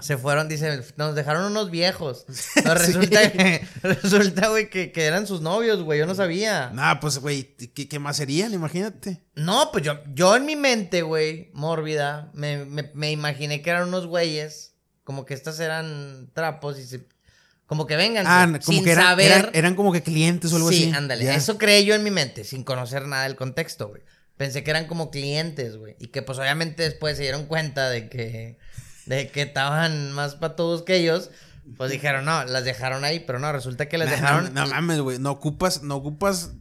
se fueron, dicen, nos dejaron unos viejos. (laughs) Pero resulta, que- (laughs) resulta, güey, que, que eran sus novios, güey. Yo no sabía. Nah, pues, güey, ¿qué, qué más serían? Imagínate. No, pues yo, yo en mi mente, güey, mórbida, me, me, me imaginé que eran unos güeyes, como que estas eran trapos y se... Como que vengan, Ah, sin como que eran, saber... eran, eran como que clientes o algo sí, así. ándale. Ya. Eso creé yo en mi mente, sin conocer nada del contexto, güey. Pensé que eran como clientes, güey. Y que pues obviamente después se dieron cuenta de que... De que estaban más patudos que ellos. Pues dijeron, no, las dejaron ahí. Pero no, resulta que las Nah, dejaron... No, no mames, güey. No ocupas, no ocupas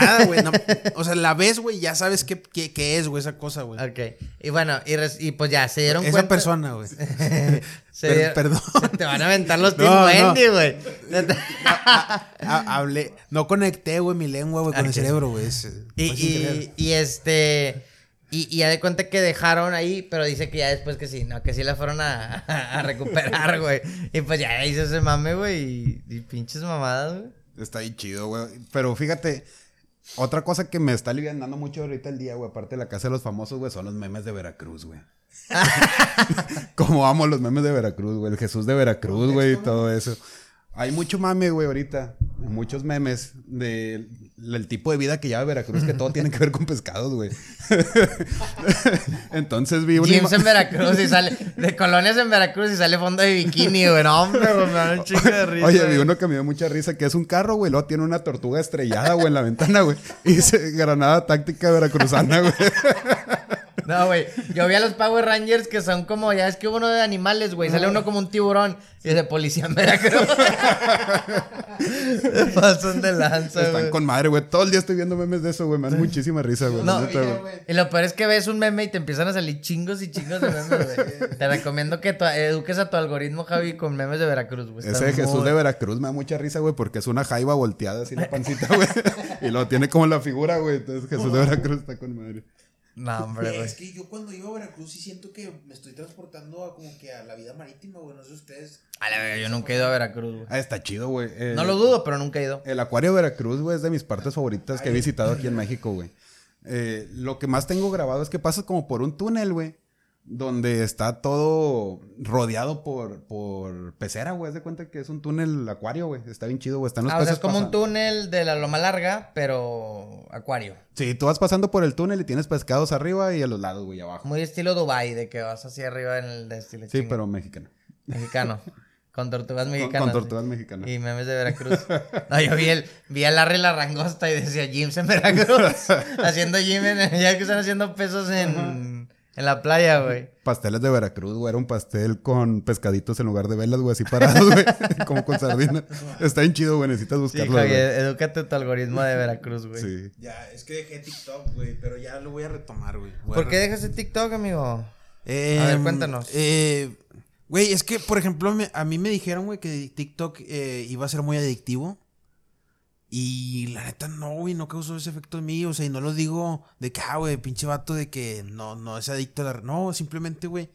nada, güey. no- o sea, la ves, güey, ya sabes qué, qué, qué es, güey, esa cosa, güey. Ok. Y bueno, y, res- y pues ya, se dieron Esa cuenta... persona, güey. (laughs) Per- perdón. (laughs) se te van a aventar los (laughs) No, Team no. Güey. Ha- hablé, no conecté, güey, mi lengua, güey, con el cerebro, güey. es, y, fue sin querer. y, y este. Y, y ya de cuenta que dejaron ahí, pero dice que ya después que sí, no, que sí la fueron a, a recuperar, güey. Y pues ya hizo ese mame, güey. Y, y pinches mamadas, güey. Está ahí chido, güey. Pero fíjate, otra cosa que me está aliviando mucho ahorita el día, güey, aparte de la casa de los famosos, güey, son los memes de Veracruz, güey. (laughs) Como amo los memes de Veracruz, güey. El Jesús de Veracruz, güey, y todo eso. Hay mucho mame, güey, ahorita. Muchos memes de el tipo de vida que lleva Veracruz, que todo tiene que ver con pescados, güey. (laughs) Entonces vi una Gyms en Veracruz y sale. De colonias en Veracruz y sale fondo de bikini, güey. No, hombre, güey, me da un chingo de risa. Oye, vi uno que me dio mucha risa, que es un carro, güey, luego tiene una tortuga estrellada, güey, en la ventana, güey. Y dice, granada táctica veracruzana, güey. No, güey. Yo vi a los Power Rangers que son como, ya es que hubo uno de animales, güey. Sale uno como un tiburón y es de policía en Veracruz. (laughs) Pasan de lanza, Están güey. con madre, güey. Todo el día estoy viendo memes de eso, güey. Me dan muchísima risa, güey. No, neta, güey. Y lo peor es que ves un meme y te empiezan a salir chingos y chingos de memes, güey. Te recomiendo que tu- eduques a tu algoritmo, Javi, con memes de Veracruz, güey. Ese de Jesús muy- de Veracruz me da mucha risa, güey, porque es una jaiba volteada así la pancita, güey. (laughs) y luego tiene como la figura, güey. Entonces Jesús de Veracruz está con madre. No, hombre, güey. Es que yo cuando iba a Veracruz sí siento que me estoy transportando a como que a la vida marítima, güey. No sé ustedes. A la verga, yo nunca he ido a Veracruz, güey. Ah, está chido, güey. Eh, No lo dudo, pero nunca he ido. El acuario de Veracruz, güey, es de mis partes favoritas que he visitado aquí en México, güey. Eh, lo que más tengo grabado es que pasas como por un túnel, güey. Donde está todo rodeado por, por pecera, güey. Haz de cuenta que es un túnel acuario, güey. Está bien chido, güey. Están los Ah, o sea, es como un túnel de la loma larga, pero acuario. Sí, tú vas pasando por el túnel y tienes pescados arriba y a los lados, güey, abajo. Muy estilo Dubai, de que vas hacia arriba en el de estilo Sí, pero mexicano. Mexicano. (laughs) Con tortugas mexicanas. con tortugas mexicanas. Y memes de Veracruz. No, yo vi, el, vi a Larry la rangosta y decía Gyms en Veracruz. (laughs) haciendo gym en, ya que están haciendo pesos en, en la playa, güey. Pasteles de Veracruz, güey. Era un pastel con pescaditos en lugar de velas, güey, así parados, güey. (laughs) como con sardinas. Está bien chido, güey. Necesitas Sí, buscarlo, Javi, güey. edúcate tu algoritmo de Veracruz, güey. Sí. Ya, es que dejé TikTok, güey, pero ya lo voy a retomar, güey. Voy ¿Por qué re- dejas el TikTok, amigo? Eh, A ver, cuéntanos. eh, Güey, es que, por ejemplo, me- a mí me dijeron, güey, que TikTok eh, iba a ser muy adictivo. Y la neta, no, güey, no causó ese efecto en mí. O sea, y no lo digo de que, ah, güey, pinche vato de que no, no es adicto a la... No, simplemente, güey.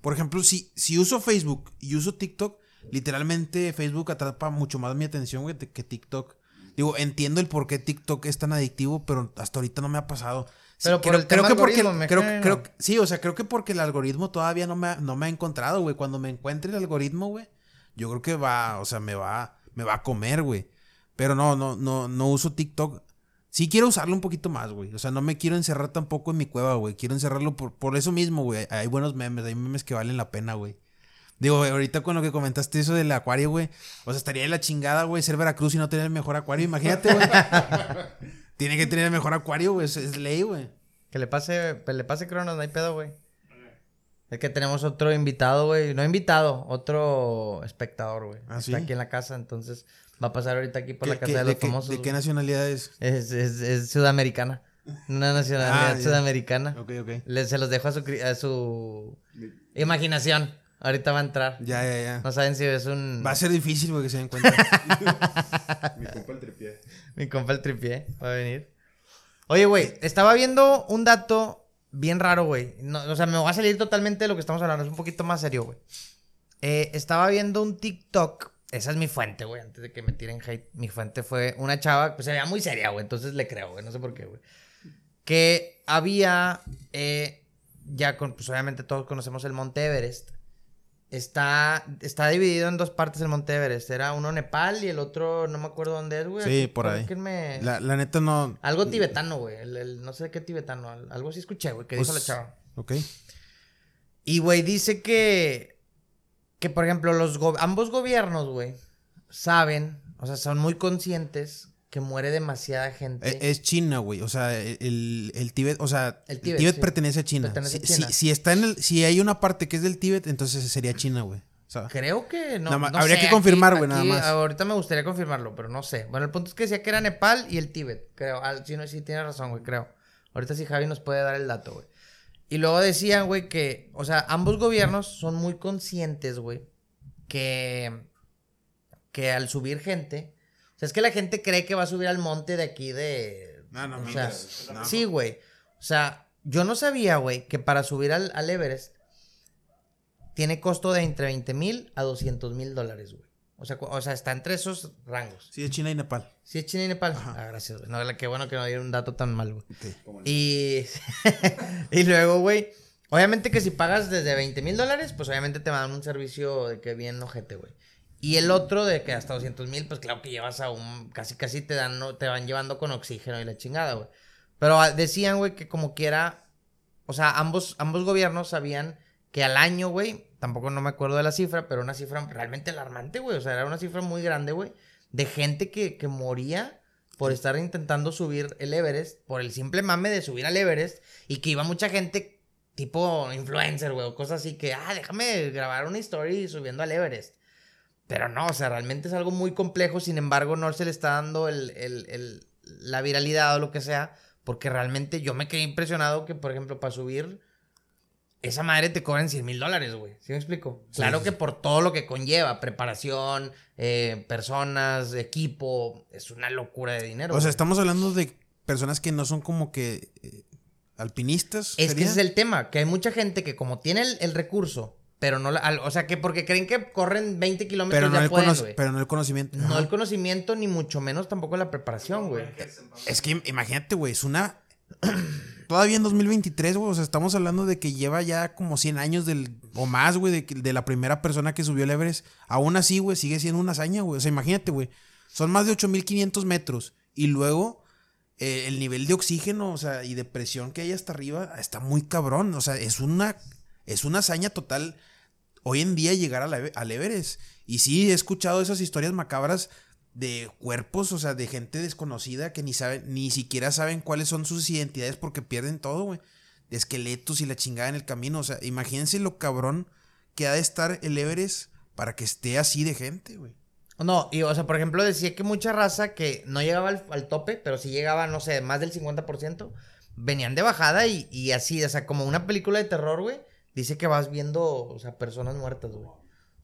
Por ejemplo, si, si uso Facebook y uso TikTok, literalmente Facebook atrapa mucho más mi atención, güey, que TikTok. Digo, entiendo el por qué TikTok es tan adictivo, pero hasta ahorita no me ha pasado. Sí, Pero por creo, el tema creo que porque, me creo, sí, o sea, creo que porque el algoritmo todavía no me ha, no me ha encontrado, güey. Cuando me encuentre el algoritmo, güey, yo creo que va, o sea, me va, me va a comer, güey. Pero no, no, no, no uso TikTok. Sí quiero usarlo un poquito más, güey. O sea, no me quiero encerrar tampoco en mi cueva, güey. Quiero encerrarlo por, por eso mismo, güey. Hay buenos memes, hay memes que valen la pena, güey. Digo, ahorita con lo que comentaste eso del acuario, güey. O sea, estaría de la chingada, güey, ser Veracruz y no tener el mejor acuario. Imagínate, güey. (laughs) Tiene que tener el mejor acuario, güey. Es, es ley, güey. Que le pase, que le pase Cronos, no hay pedo, güey. Es que tenemos otro invitado, güey. No invitado, otro espectador, güey. ¿Ah, Está sí? aquí en la casa, entonces va a pasar ahorita aquí por ¿Qué- la casa qué- de los qué- famosos. ¿De qué nacionalidad es? Es, es, es sudamericana. Una nacionalidad Ah, ya. sudamericana. Ok, ok. Le- se los dejo a su, a su imaginación. Ahorita va a entrar. Ya, ya, ya. No saben si es un... Va a ser difícil, güey, que se den cuenta. (laughs) Mi compa el tripié. Mi compa el tripié va a venir. Oye, güey, estaba viendo un dato bien raro, güey. No, o sea, me va a salir totalmente de lo que estamos hablando. Es un poquito más serio, güey. Eh, estaba viendo un TikTok. Esa es mi fuente, güey. Antes de que me tiren hate. Mi fuente fue una chava. Pues se veía muy seria, güey. Entonces le creo, güey. No sé por qué, güey. Que había. eh, ya con. Pues obviamente todos conocemos el Monte Everest. Está, está dividido en dos partes el Monte Everest. Era uno Nepal y el otro no me acuerdo dónde es, güey. Sí, por ahí. La, la neta no. Algo tibetano, güey. El, el- no sé qué tibetano. al- Algo así escuché, güey, que dijo la Pues, chava. Ok. Y, güey, dice que. Que, por ejemplo, los go- ambos gobiernos, güey, saben, o sea, son muy conscientes que muere demasiada gente. E- Es China, güey. O sea, el, el Tíbet, o sea, El el Tíbet, sí. pertenece a China. Pertenece a si, China. Si, si está en el, si hay una parte que es del Tíbet, entonces sería China, güey. O sea, Creo que no. Nada más- no habría sé, que confirmar, güey, nada más. Ahorita me gustaría confirmarlo, pero no sé. Bueno, el punto es que decía que era Nepal y el Tíbet, creo. Ah, sí, no, sí, tiene razón, güey, creo. Ahorita sí Javi nos puede dar el dato, güey. Y luego decían, güey, que, o sea, ambos gobiernos son muy conscientes, güey, que, que al subir gente, o sea, es que la gente cree que va a subir al monte de aquí de... No, no, o sea, no. Sí, güey. O sea, yo no sabía, güey, que para subir al, al Everest tiene costo de entre 20 mil a 200 mil dólares, güey. O sea, o sea, está entre esos rangos. sí, es China y Nepal. Sí, es China y Nepal. Ah, gracias, güey. No, qué bueno que no dieron un dato tan mal, güey. Ok. Y, (laughs) y luego, güey, obviamente que si pagas desde 20 mil dólares, pues obviamente te van un servicio de que bien ojete, güey. Y el otro de que hasta 200 mil, pues claro que llevas a un, casi casi te dan, ¿no? te van llevando con oxígeno y la chingada, güey. Pero ah, decían, güey, que como quiera, o sea, ambos, ambos gobiernos sabían que al año, güey, tampoco no me acuerdo de la cifra, pero una cifra realmente alarmante, güey. O sea, era una cifra muy grande, güey, de gente que, que moría por estar intentando subir el Everest, por el simple mame de subir al Everest, y que iba mucha gente tipo influencer, güey, o cosas así que, ah, déjame grabar una story subiendo al Everest. Pero no, o sea, realmente es algo muy complejo, sin embargo, no se le está dando el, el- el- la viralidad o lo que sea, porque realmente yo me quedé impresionado que, por ejemplo, para subir, esa madre te cobran 100 mil dólares, güey. ¿Sí me explico? Sí, claro sí, que por todo lo que conlleva, preparación, eh, personas, equipo, es una locura de dinero. O sea, güey. estamos hablando de personas que no son como que eh, alpinistas. Es que ese es el tema, que hay mucha gente que como tiene el, el recurso, pero no la, al- o sea, que porque creen que corren 20 kilómetros pero no, ya el pueden, pero no el conocimiento. No Ajá. el conocimiento, ni mucho menos tampoco la preparación, güey. Es que im- imagínate, güey, es una... Todavía en 2023, güey, o sea, estamos hablando de que lleva ya como 100 años del, o más, güey, de, de la primera persona que subió el Everest. Aún así, güey, sigue siendo una hazaña, güey. O sea, imagínate, güey, son más de 8500 metros. Y luego, eh, el nivel de oxígeno, o sea, y de presión que hay hasta arriba, está muy cabrón. O sea, es una, es una hazaña total hoy en día llegar a al Everest. Y sí, he escuchado esas historias macabras de cuerpos, o sea, de gente desconocida que ni saben, ni siquiera saben cuáles son sus identidades porque pierden todo, güey. De esqueletos y la chingada en el camino. O sea, imagínense lo cabrón que ha de estar el Everest para que esté así de gente, güey. No, y o sea, por ejemplo, decía que mucha raza que no llegaba al, tope, pero sí llegaba, no sé, más del 50%, venían de bajada y, y así, o sea, como una película de terror, güey, dice que vas viendo, o sea, personas muertas, güey.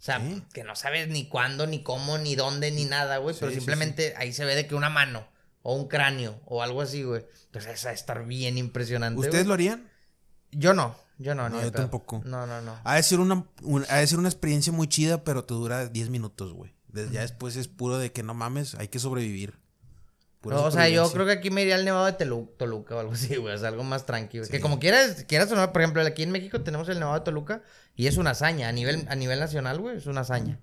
O sea, que no sabes ni cuándo, ni cómo, ni dónde, ni nada, güey, pero Sí, sí, simplemente ahí se ve de que una mano, o un cráneo, o algo así, güey. Entonces, eso va a estar bien impresionante. ¿Ustedes güey. lo harían? Yo no, yo no, No, ni yo tampoco. No, no, no. Ha de ser una, un- ha de ser una experiencia muy chida, pero te dura 10 minutos, güey. Ya después es puro de que no mames, hay que sobrevivir. O sea, yo creo que aquí me iría al Nevado de Telu- Toluca o algo así, güey. O sea, algo más tranquilo. Que como quieras, quieras o no, por ejemplo, aquí en México tenemos el Nevado de Toluca y es una hazaña. A nivel, a nivel nacional, güey, es una hazaña.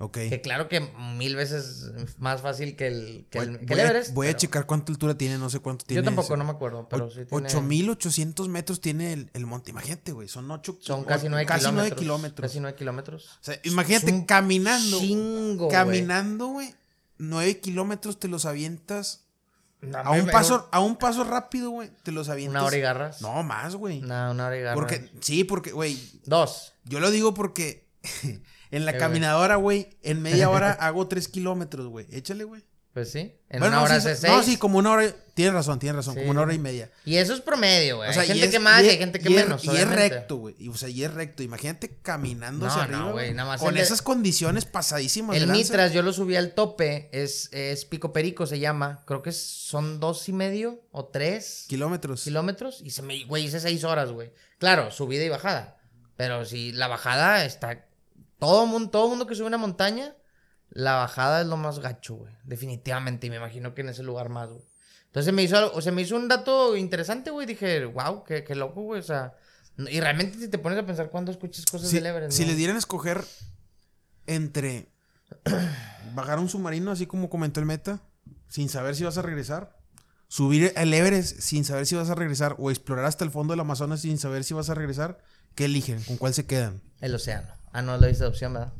Ok. Que claro que mil veces más fácil que el, que el, Voy, que voy el a, Everest. voy a checar cuánta altura tiene, no sé cuánto tiene. Yo tampoco, ese. no me acuerdo, pero sí tiene... 8800 metros tiene el, el monte. Imagínate, güey. Son 8 Son casi nueve casi kilómetros. nueve kilómetros. Casi nueve kilómetros. O sea, imagínate caminando. Chingo, caminando, güey. 9 kilómetros te los avientas. No, A un me- paso, a un paso rápido, güey. Te los avientas. Una hora y garras. No, más, güey. No, una hora y garras. Porque, sí, porque, güey, Dos. yo lo digo porque (laughs) en la Eh, caminadora, güey, en media hora (laughs) hago 3 kilómetros, güey. Échale, güey. Pues sí. En Bueno, una hora sí, hace No, seis. sí, como una hora. Tienes razón, tienes razón. Sí. Como una hora y media. Y eso es promedio, güey. O sea, hay gente es- que más y, y hay es- gente que y es- menos. Y es obviamente. recto, güey. Y, O sea, y es recto. Imagínate caminando No, hacia no, arriba. nada más Con el de- esas condiciones pasadísimas. de El lanza. Mitras yo lo subí al tope. Es, es Pico Perico, se llama. Creo que son dos y medio o tres Kilómetros. kilómetros. Y se me, güey, hice seis horas, güey. Claro, subida y bajada. Pero si la bajada está. Todo mundo, todo mundo que sube una montaña, la bajada es lo más gacho, güey. Definitivamente. Y me imagino que en ese lugar más, güey. Entonces me hizo, o sea, me hizo un dato interesante, güey. Dije, wow, qué, qué loco, güey. O sea, y realmente si te pones a pensar cuando escuchas cosas Si, del Everest, si ¿no? le dieran a escoger entre (clears throat) bajar un submarino, así como comentó el meta, sin saber si vas a regresar, subir el Everest sin saber si vas a regresar, o explorar hasta el fondo del Amazonas sin saber si vas a regresar, ¿qué eligen? ¿Con cuál se quedan? El océano. Ah, no, lo hice de opción, ¿verdad?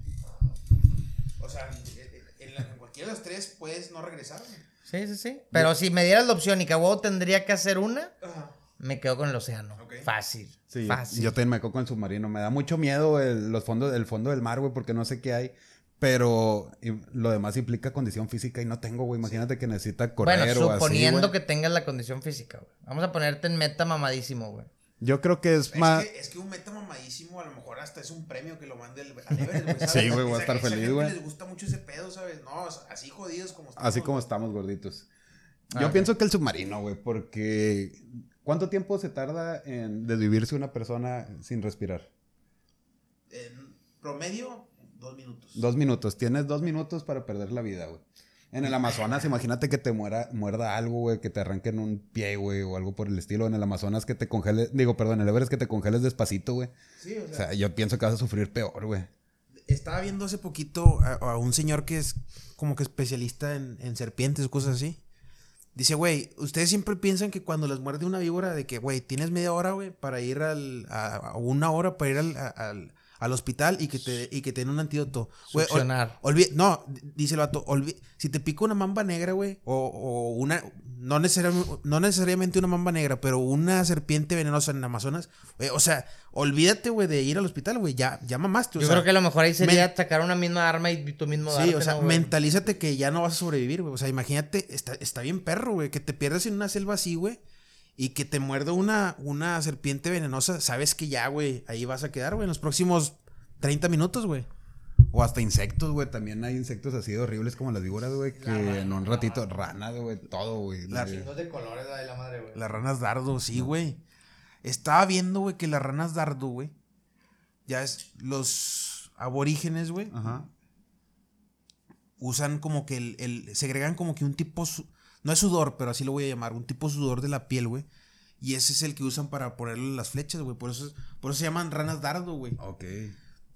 O sea, en, cualquiera de los tres puedes no regresar. Sí, sí, sí. Pero si me dieras la opción y que a huevo tendría que hacer una, me quedo con el océano. Fácil. Sí, Fácil. yo también me quedo con el submarino. Me da mucho miedo el, los fondos, el fondo del mar, güey, porque no sé qué hay. Pero y lo demás implica condición física y no tengo, güey. Imagínate que necesita correr bueno, o así, suponiendo que tengas la condición física, güey. Vamos a ponerte en meta mamadísimo, güey. Yo creo que es más... es que un meta mamadísimo a lo mejor hasta es un premio que lo mande al Everest. (laughs) Sí, güey, voy a estar esa feliz, güey. les gusta mucho ese pedo, ¿sabes? No, así jodidos como Así como estamos gorditos. Ah, Yo ok. pienso que el submarino, güey, porque ¿cuánto tiempo se tarda en desvivirse una persona sin respirar? En promedio, dos minutos. Dos minutos. Tienes dos minutos para perder la vida, güey. En el Amazonas, imagínate que te muera, muerda algo, güey, que te arranquen un pie, güey, o algo por el estilo. En el Amazonas que te congeles, digo, perdón, en el Everest que te congeles despacito, güey. Sí, o O sea, sea, yo pienso que vas a sufrir peor, güey. estaba viendo hace poquito a, a un señor que es como que especialista en, en serpientes, cosas así. Dice, güey, ustedes siempre piensan que cuando les muerde una víbora, de que, güey, tienes media hora, güey, para ir al. A, a una hora para ir al, al hospital y que te, y que te den un antídoto. Güey, no, dice el vato, si te pica una mamba negra, güey, o, o una, no, necesariamente, no necesariamente una mamba negra, pero una serpiente venenosa en Amazonas, güey, o sea, olvídate, güey, de ir al hospital, güey, ya, ya mamaste. o Yo sea, creo que a lo mejor ahí sería sacar una misma arma y tú mismo Sí, darte, o sea, mentalízate que ya no vas a sobrevivir, güey. O sea, imagínate, está, está bien perro, güey, que te pierdas en una selva así, güey. Y que te muerda una, una serpiente venenosa, sabes que ya, güey, ahí vas a quedar, güey, en los próximos 30 minutos, güey. O hasta insectos, güey. También hay insectos así de horribles como las víboras, güey, que en un ratito, ranas, güey, todo, güey. La- Eh, de colores de la madre, güey. Las ranas dardo, sí, güey. Estaba viendo, güey, que las ranas dardo, güey, ya es los aborígenes, güey, Ajá. usan como que el, el- segregan como que un tipo, su- no es sudor, pero así lo voy a llamar, un tipo sudor de la piel, güey. Y ese es el que usan para ponerle las flechas, güey. Por eso, por eso se llaman ranas dardo, güey. Ok.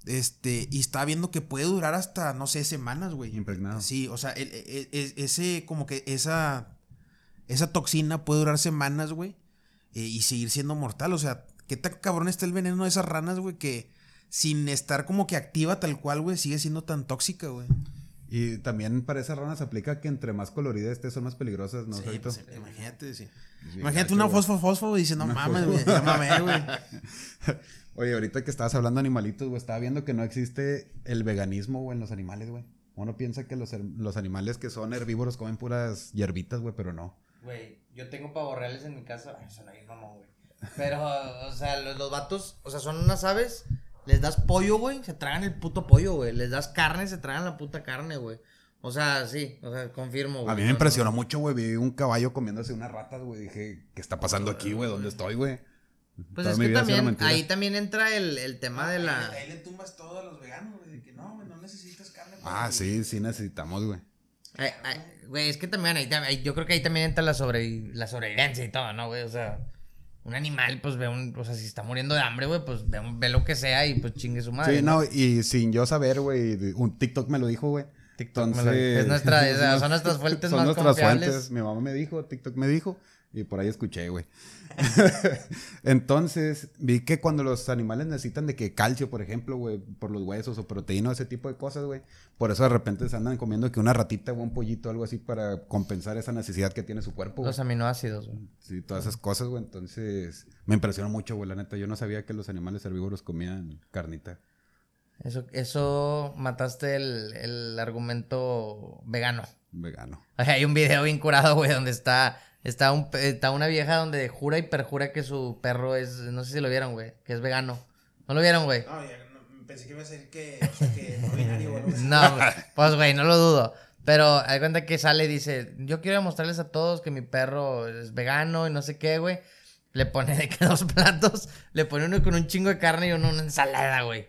Este, y estaba viendo que puede durar hasta, no sé, semanas, güey. Impregnado. Sí, o sea, el- el- el- ese, como que esa, esa toxina puede durar semanas, güey. eh, y seguir siendo mortal. O sea, qué tan cabrón está el veneno de esas ranas, güey, que sin estar como que activa tal cual, güey, sigue siendo tan tóxica, güey. Y también para esas ranas aplica que entre más colorida esté son más peligrosas, ¿no? Sí, pues, imagínate, sí. Imagínate una güey. fosfo fosfo y dice, no Una mames, güey, ya mamé, güey. (laughs) Oye, ahorita que estabas hablando de animalitos, güey, estaba viendo que no existe el veganismo, güey, en los animales, güey. Uno piensa que los, los animales que son herbívoros comen puras hierbitas, güey, pero no. Güey, yo tengo pavos reales en mi casa. Ay, mamón, güey. Pero, o sea, los, los vatos, o sea, son unas aves. Les das pollo, güey, se tragan el puto pollo, güey. Les das carne, se tragan la puta carne, güey. O sea, sí, o sea, confirmo, güey. A mí me impresionó no. mucho, güey. Vi un caballo comiéndose unas ratas, güey. Dije, ¿qué está pasando aquí, güey? ¿Dónde estoy, güey? Pues Toda es que también, ahí también entra el, el tema de la... Ahí le tumbas todo a los veganos, güey, de que no, güey, no necesitas carne. Ah, sí, sí necesitamos, güey. Güey, es que también ahí, ahí- yo creo que ahí también entra la, sobre, la sobrevivencia y todo, ¿no, güey? O sea, un animal, pues ve un, o sea, si está muriendo de hambre, güey, pues ve, un- ve lo que sea y pues chingue su madre. Sí, no, y sin yo saber, güey, un TikTok me lo dijo, güey. TikTok me lo dijo. Es nuestra- (laughs) es- son nuestras fuentes son más nuestras confiables. fuentes. Mi mamá me dijo, TikTok me dijo, y por ahí escuché, güey. (laughs) Entonces, vi que cuando los animales necesitan de que calcio, por ejemplo, güey, por los huesos o proteína, ese tipo de cosas, güey, por eso de repente se andan comiendo que una ratita o un pollito, algo así, para compensar esa necesidad que tiene su cuerpo. Los aminoácidos, güey. Sí, todas esas cosas, güey. Entonces, me impresionó mucho, güey, la neta. Yo no sabía que los animales herbívoros comían carnita. Eso, eso mataste el, el argumento vegano. Vegano. O sea, hay un video bien curado, güey, donde está, está, un, está una vieja donde jura y perjura que su perro es, no sé si lo vieron, güey, que es vegano. ¿No lo vieron, güey? No, ya no, pensé que iba a ser que, o sea, que no binario. No, pues, güey, no lo dudo. Pero hay cuenta que sale y dice, yo quiero mostrarles a todos que mi perro es vegano y no sé qué, güey. Le pone de que dos platos, le pone uno con un chingo de carne y uno una ensalada, güey.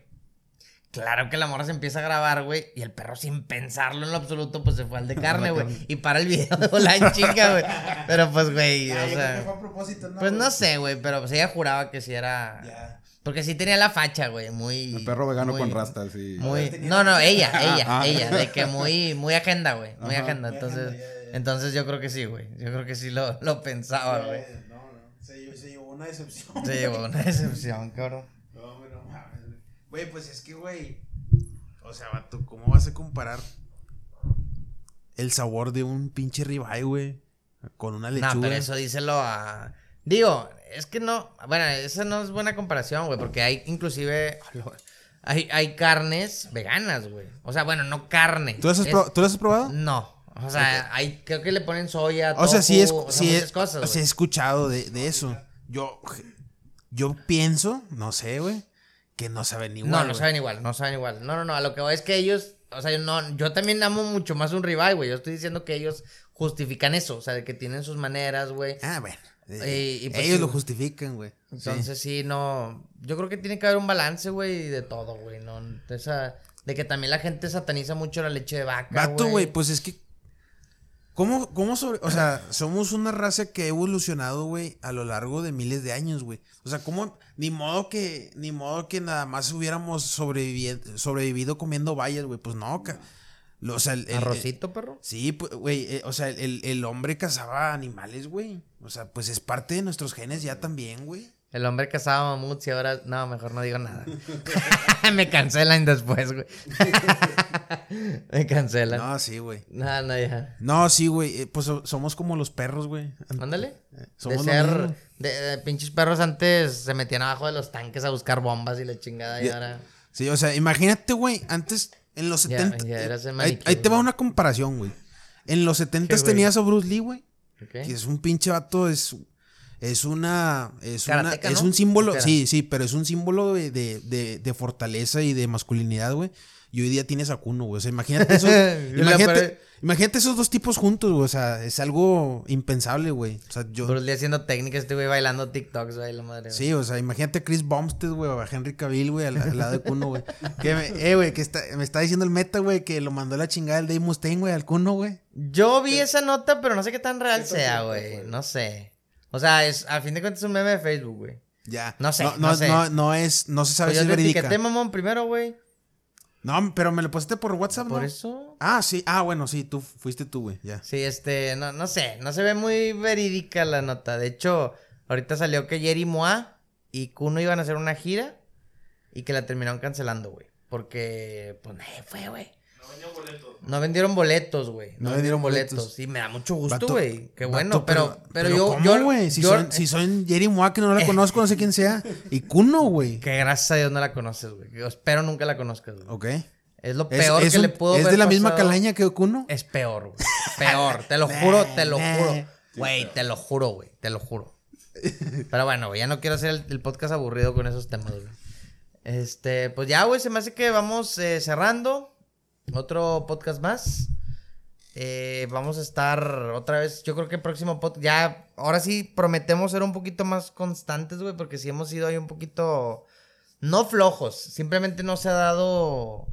Claro que la morra se empieza a grabar, güey, y el perro sin pensarlo en lo absoluto, pues se fue al de (laughs) carne, güey. Y para el video de en chinga, güey. (laughs) Pero pues, güey, Ah, o yo creo que fue sea... a propósito, ¿no? Pues no sé, güey, pero pues ella juraba que sí era... Ya. Porque sí tenía la facha, güey, muy... El perro vegano muy- con rastas y... muy, no, no, ella, (laughs) Ah, ella, ah. ella, de que muy, muy agenda, güey, muy Ajá. agenda, Muy entonces, agenda, ya, ya, ya. entonces yo creo que sí, güey, yo creo que sí lo, lo pensaba, güey, No, no. Se, llevó- se llevó una decepción. sí, güey, una decepción, cabrón. No, güey, no mames, güey. Pues es que, güey. O sea, vato, ¿cómo vas a comparar el sabor de un pinche ribeye, güey? Con una lechuga. No, pero eso díselo a, digo, es que no, bueno, esa no es buena comparación, güey, porque hay inclusive, (laughs) hay, hay carnes veganas, güey, o sea, bueno, no carne. ¿Tú las has, es- pro- ¿tú las has probado? No, o sea, hay, creo que le ponen soya, O sea, sí es, tofu, o sea, sí muchas es, cosas, o sea, he escuchado de, de eso. Yo, yo pienso, no sé, güey, que no saben igual. No, no güey. saben igual, no saben igual. No, no, no, a lo que voy es que ellos, o sea, yo no, yo también amo mucho más un ribeye, güey. Yo estoy diciendo que ellos justifican eso, o sea, de que tienen sus maneras, güey. Ah, bueno. Eh, Y- y pues ellos sí, lo justifican, güey. Sí. Entonces sí, no, yo creo que tiene que haber un balance, güey, de todo, güey, no, de esa, de que también la gente sataniza mucho la leche de vaca, Vato, güey, pues es que. ¿Cómo, cómo sobre.? O sea, somos una raza que ha evolucionado, güey, a lo largo de miles de años, güey. O sea, ¿cómo.? Ni modo que. Ni modo que nada más hubiéramos sobrevivi- sobrevivido comiendo bayas, güey. Pues no, ca- lo- O sea, el. el- Arrocito, perro. Sí, pues, güey, eh, o sea, el, el hombre cazaba animales, güey. O sea, pues es parte de nuestros genes ya también, güey. El hombre cazaba mamuts y ahora, no, mejor no digo nada. (laughs) Me cancelan después, güey. (laughs) Me cancelan. No, sí, güey. No, no, ya. No, sí, güey. eh, Pues so- somos como los perros, güey. Ándale. De somos lo ser. De, de pinches perros antes se metían abajo de los tanques a buscar bombas y la chingada. Y ahora. Sí, o sea, imagínate, güey, antes, en los Ya, 70. ya eras el ahí, te va una comparación, güey. En los 70 ¿Qué, güey? tenías a Bruce Lee, güey. Que es un pinche vato, es. Es una. Es, una, es un símbolo. Sí, sí, pero es un símbolo de, de, de, de fortaleza y de masculinidad, güey. Y hoy día tienes a Kuno, güey. O sea, imagínate eso. (laughs) Y la imagínate, imagínate esos dos tipos juntos, güey. O sea, es algo impensable, güey. O sea, yo. Bruce Lee haciendo técnicas, este güey bailando TikToks, güey, la madre. güey. Sí, o sea, imagínate a Chris Bumstead, güey, o a Henry Cavill, güey, al, al lado de Kuno, güey. Que me, eh, güey, que está, me está diciendo el meta, güey, que lo mandó a la chingada el Dave Mustaine, güey, al Kuno, güey. Yo vi esa nota, pero no sé qué tan real sea, güey. No sé. O sea, es, a fin de cuentas es un meme de Facebook, güey. Ya. No sé, No, no no, sé. no, no es, no se sabe Pues si yo es verídica. etiqueté, mamón, primero, güey. No, pero me lo pusiste por WhatsApp, ¿no? Por eso. Ah, sí. Ah, bueno, sí, tú fuiste tú, güey, ya. Sí, este, no, no sé, no se ve muy verídica la nota. De hecho, ahorita salió que Jerry Moa y Kuno iban a hacer una gira y que la terminaron cancelando, güey. Porque, pues, nadie fue, güey. No vendieron boletos, güey. No, No vendieron boletos. boletos. Sí, me da mucho gusto, güey. Qué bueno, pero, pero, yo, ¿cómo, yo, güey? Si, yo- son, si son Jerry Moa, que no la conozco, no sé quién sea. Y Kuno, güey. (laughs) que gracias a Dios no la conoces, güey. Yo espero nunca la conozcas, güey. Ok. Es lo Es, peor es que un- le pudo ¿Es haber de la misma calaña que Kuno? Es peor, güey. (laughs) Peor, te lo juro, te lo juro. Güey, te lo juro, güey, te lo juro. Pero bueno, güey, ya no quiero hacer el, el podcast aburrido con esos temas, güey. Este, pues ya, güey, se me hace que vamos eh, cerrando. Otro podcast más. Eh, vamos a estar otra vez, yo creo que el próximo podcast, ya, ahora sí prometemos ser un poquito más constantes, güey, porque sí hemos sido ahí un poquito, no flojos, simplemente no se ha dado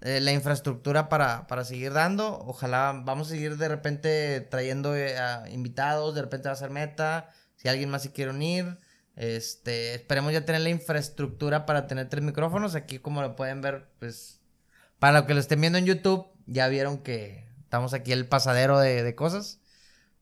eh, la infraestructura para, para seguir dando. Ojalá vamos a seguir de repente trayendo eh, invitados, de repente va a ser meta. Si alguien más se quiere unir. Este, esperemos ya tener la infraestructura para tener tres micrófonos. Aquí, como lo pueden ver, pues, para los que lo estén viendo en YouTube, ya vieron que estamos aquí el pasadero de, de cosas.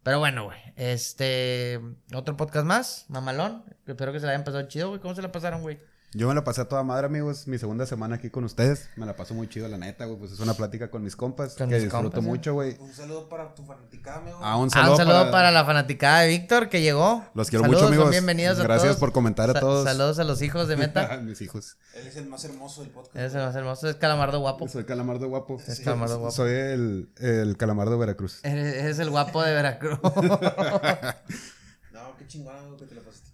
Pero bueno, güey. Este, otro podcast más, mamalón. Espero que se la hayan pasado chido, güey. ¿Cómo se la pasaron, güey? Yo me la pasé a toda madre, amigos. Mi segunda semana aquí con ustedes. Me la paso muy chido, la neta, güey. Pues es una plática con mis compas Con que mis disfruto compas, ¿eh? mucho, güey. Un saludo para tu fanaticada, amigo. Ah, un Ah, saludo, un saludo para... para... la fanaticada de Víctor que llegó. Los quiero Saludos, mucho, son amigos. bienvenidos a Gracias todos. por comentar a Sa- todos. Saludos a los hijos de (laughs) Meta. mis hijos. Él es el más hermoso del podcast. Ese va a ser hermoso. Es calamardo guapo. Soy Calamardo Guapo. Es Calamardo Guapo. Soy el, el Calamardo Veracruz. Eres, eres el guapo de Veracruz. (laughs) No, qué chingón, amigo, que te la pasaste.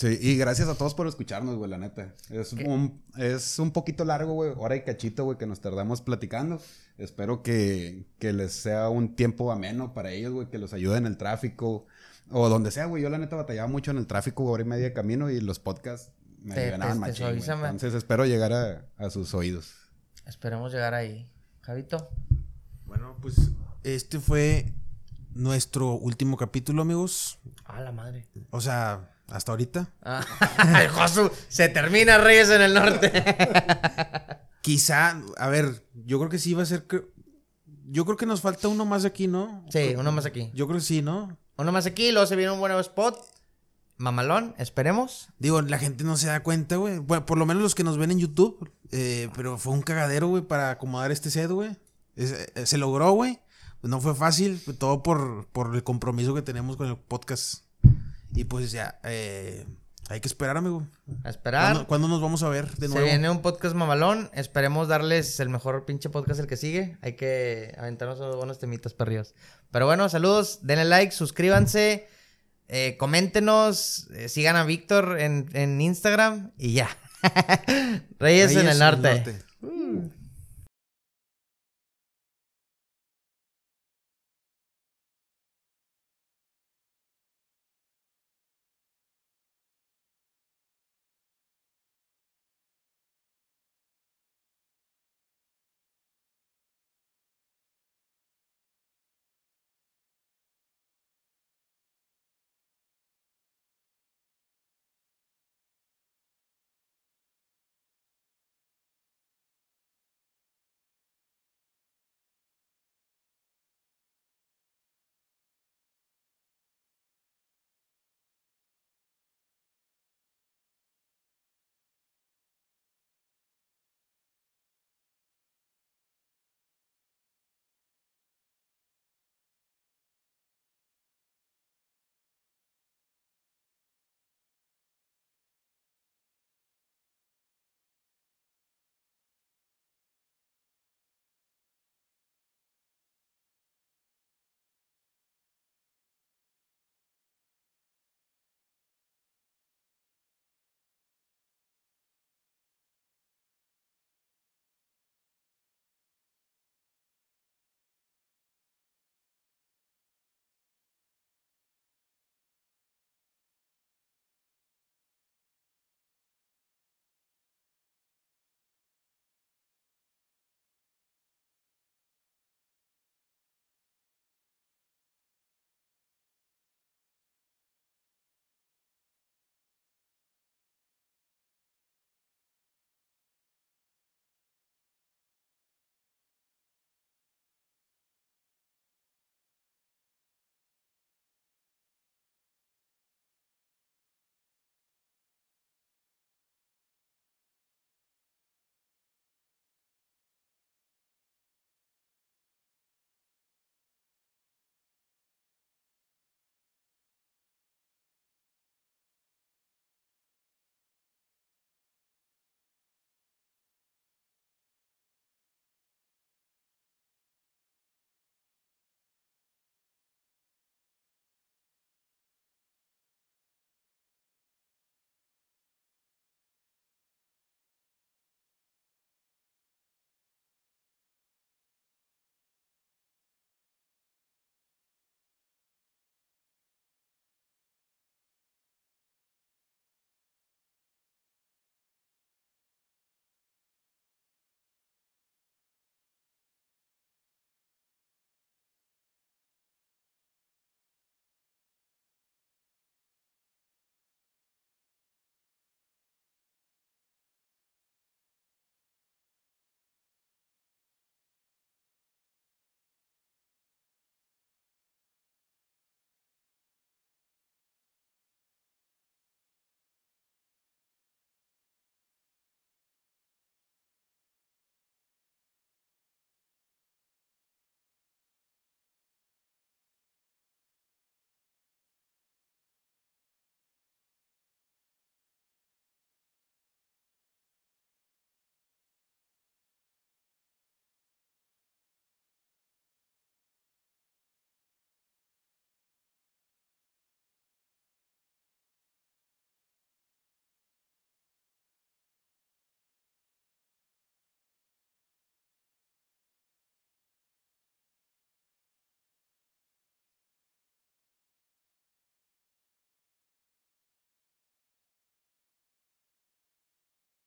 Sí, y gracias a todos por escucharnos, güey, la neta. Es un, es un poquito largo, güey, hora y cachito, güey, que nos tardamos platicando. Espero que, que les sea un tiempo ameno para ellos, güey, que los ayude en el tráfico o donde sea, güey. Yo la neta batallaba mucho en el tráfico, hora y media de camino y los podcasts me Te- ganaban te- machín. Entonces espero llegar a, a sus oídos. Esperemos llegar ahí. Javito. Bueno, pues este fue nuestro último capítulo, amigos. Ah, la madre. O sea, hasta ahorita. Ah, (laughs) Josu, se termina Reyes en el Norte. (laughs) Quizá, a ver, yo creo que sí va a ser. Yo creo que nos falta uno más aquí, ¿no? sí, uno más aquí. Yo creo que sí, ¿no? Uno más aquí, luego se viene un buen spot. Mamalón, esperemos. Digo, la gente no se da cuenta, güey. Bueno, por lo menos los que nos ven en YouTube. eh, pero fue un cagadero, güey, para acomodar este set, güey. Eh, se logró, güey. No fue fácil, todo por, por el compromiso que tenemos con el podcast. Y pues ya, eh, hay que esperar, amigo. A esperar. ¿Cuándo, cuándo nos vamos a ver de Se nuevo? viene un podcast mamalón. Esperemos darles el mejor pinche podcast el que sigue. Hay que aventarnos unos buenos temitas perrios. Pero bueno, saludos. Denle like, suscríbanse. eh, coméntenos. eh, sigan a Víctor en, en Instagram. Y ya. (laughs) Reyes, en el norte.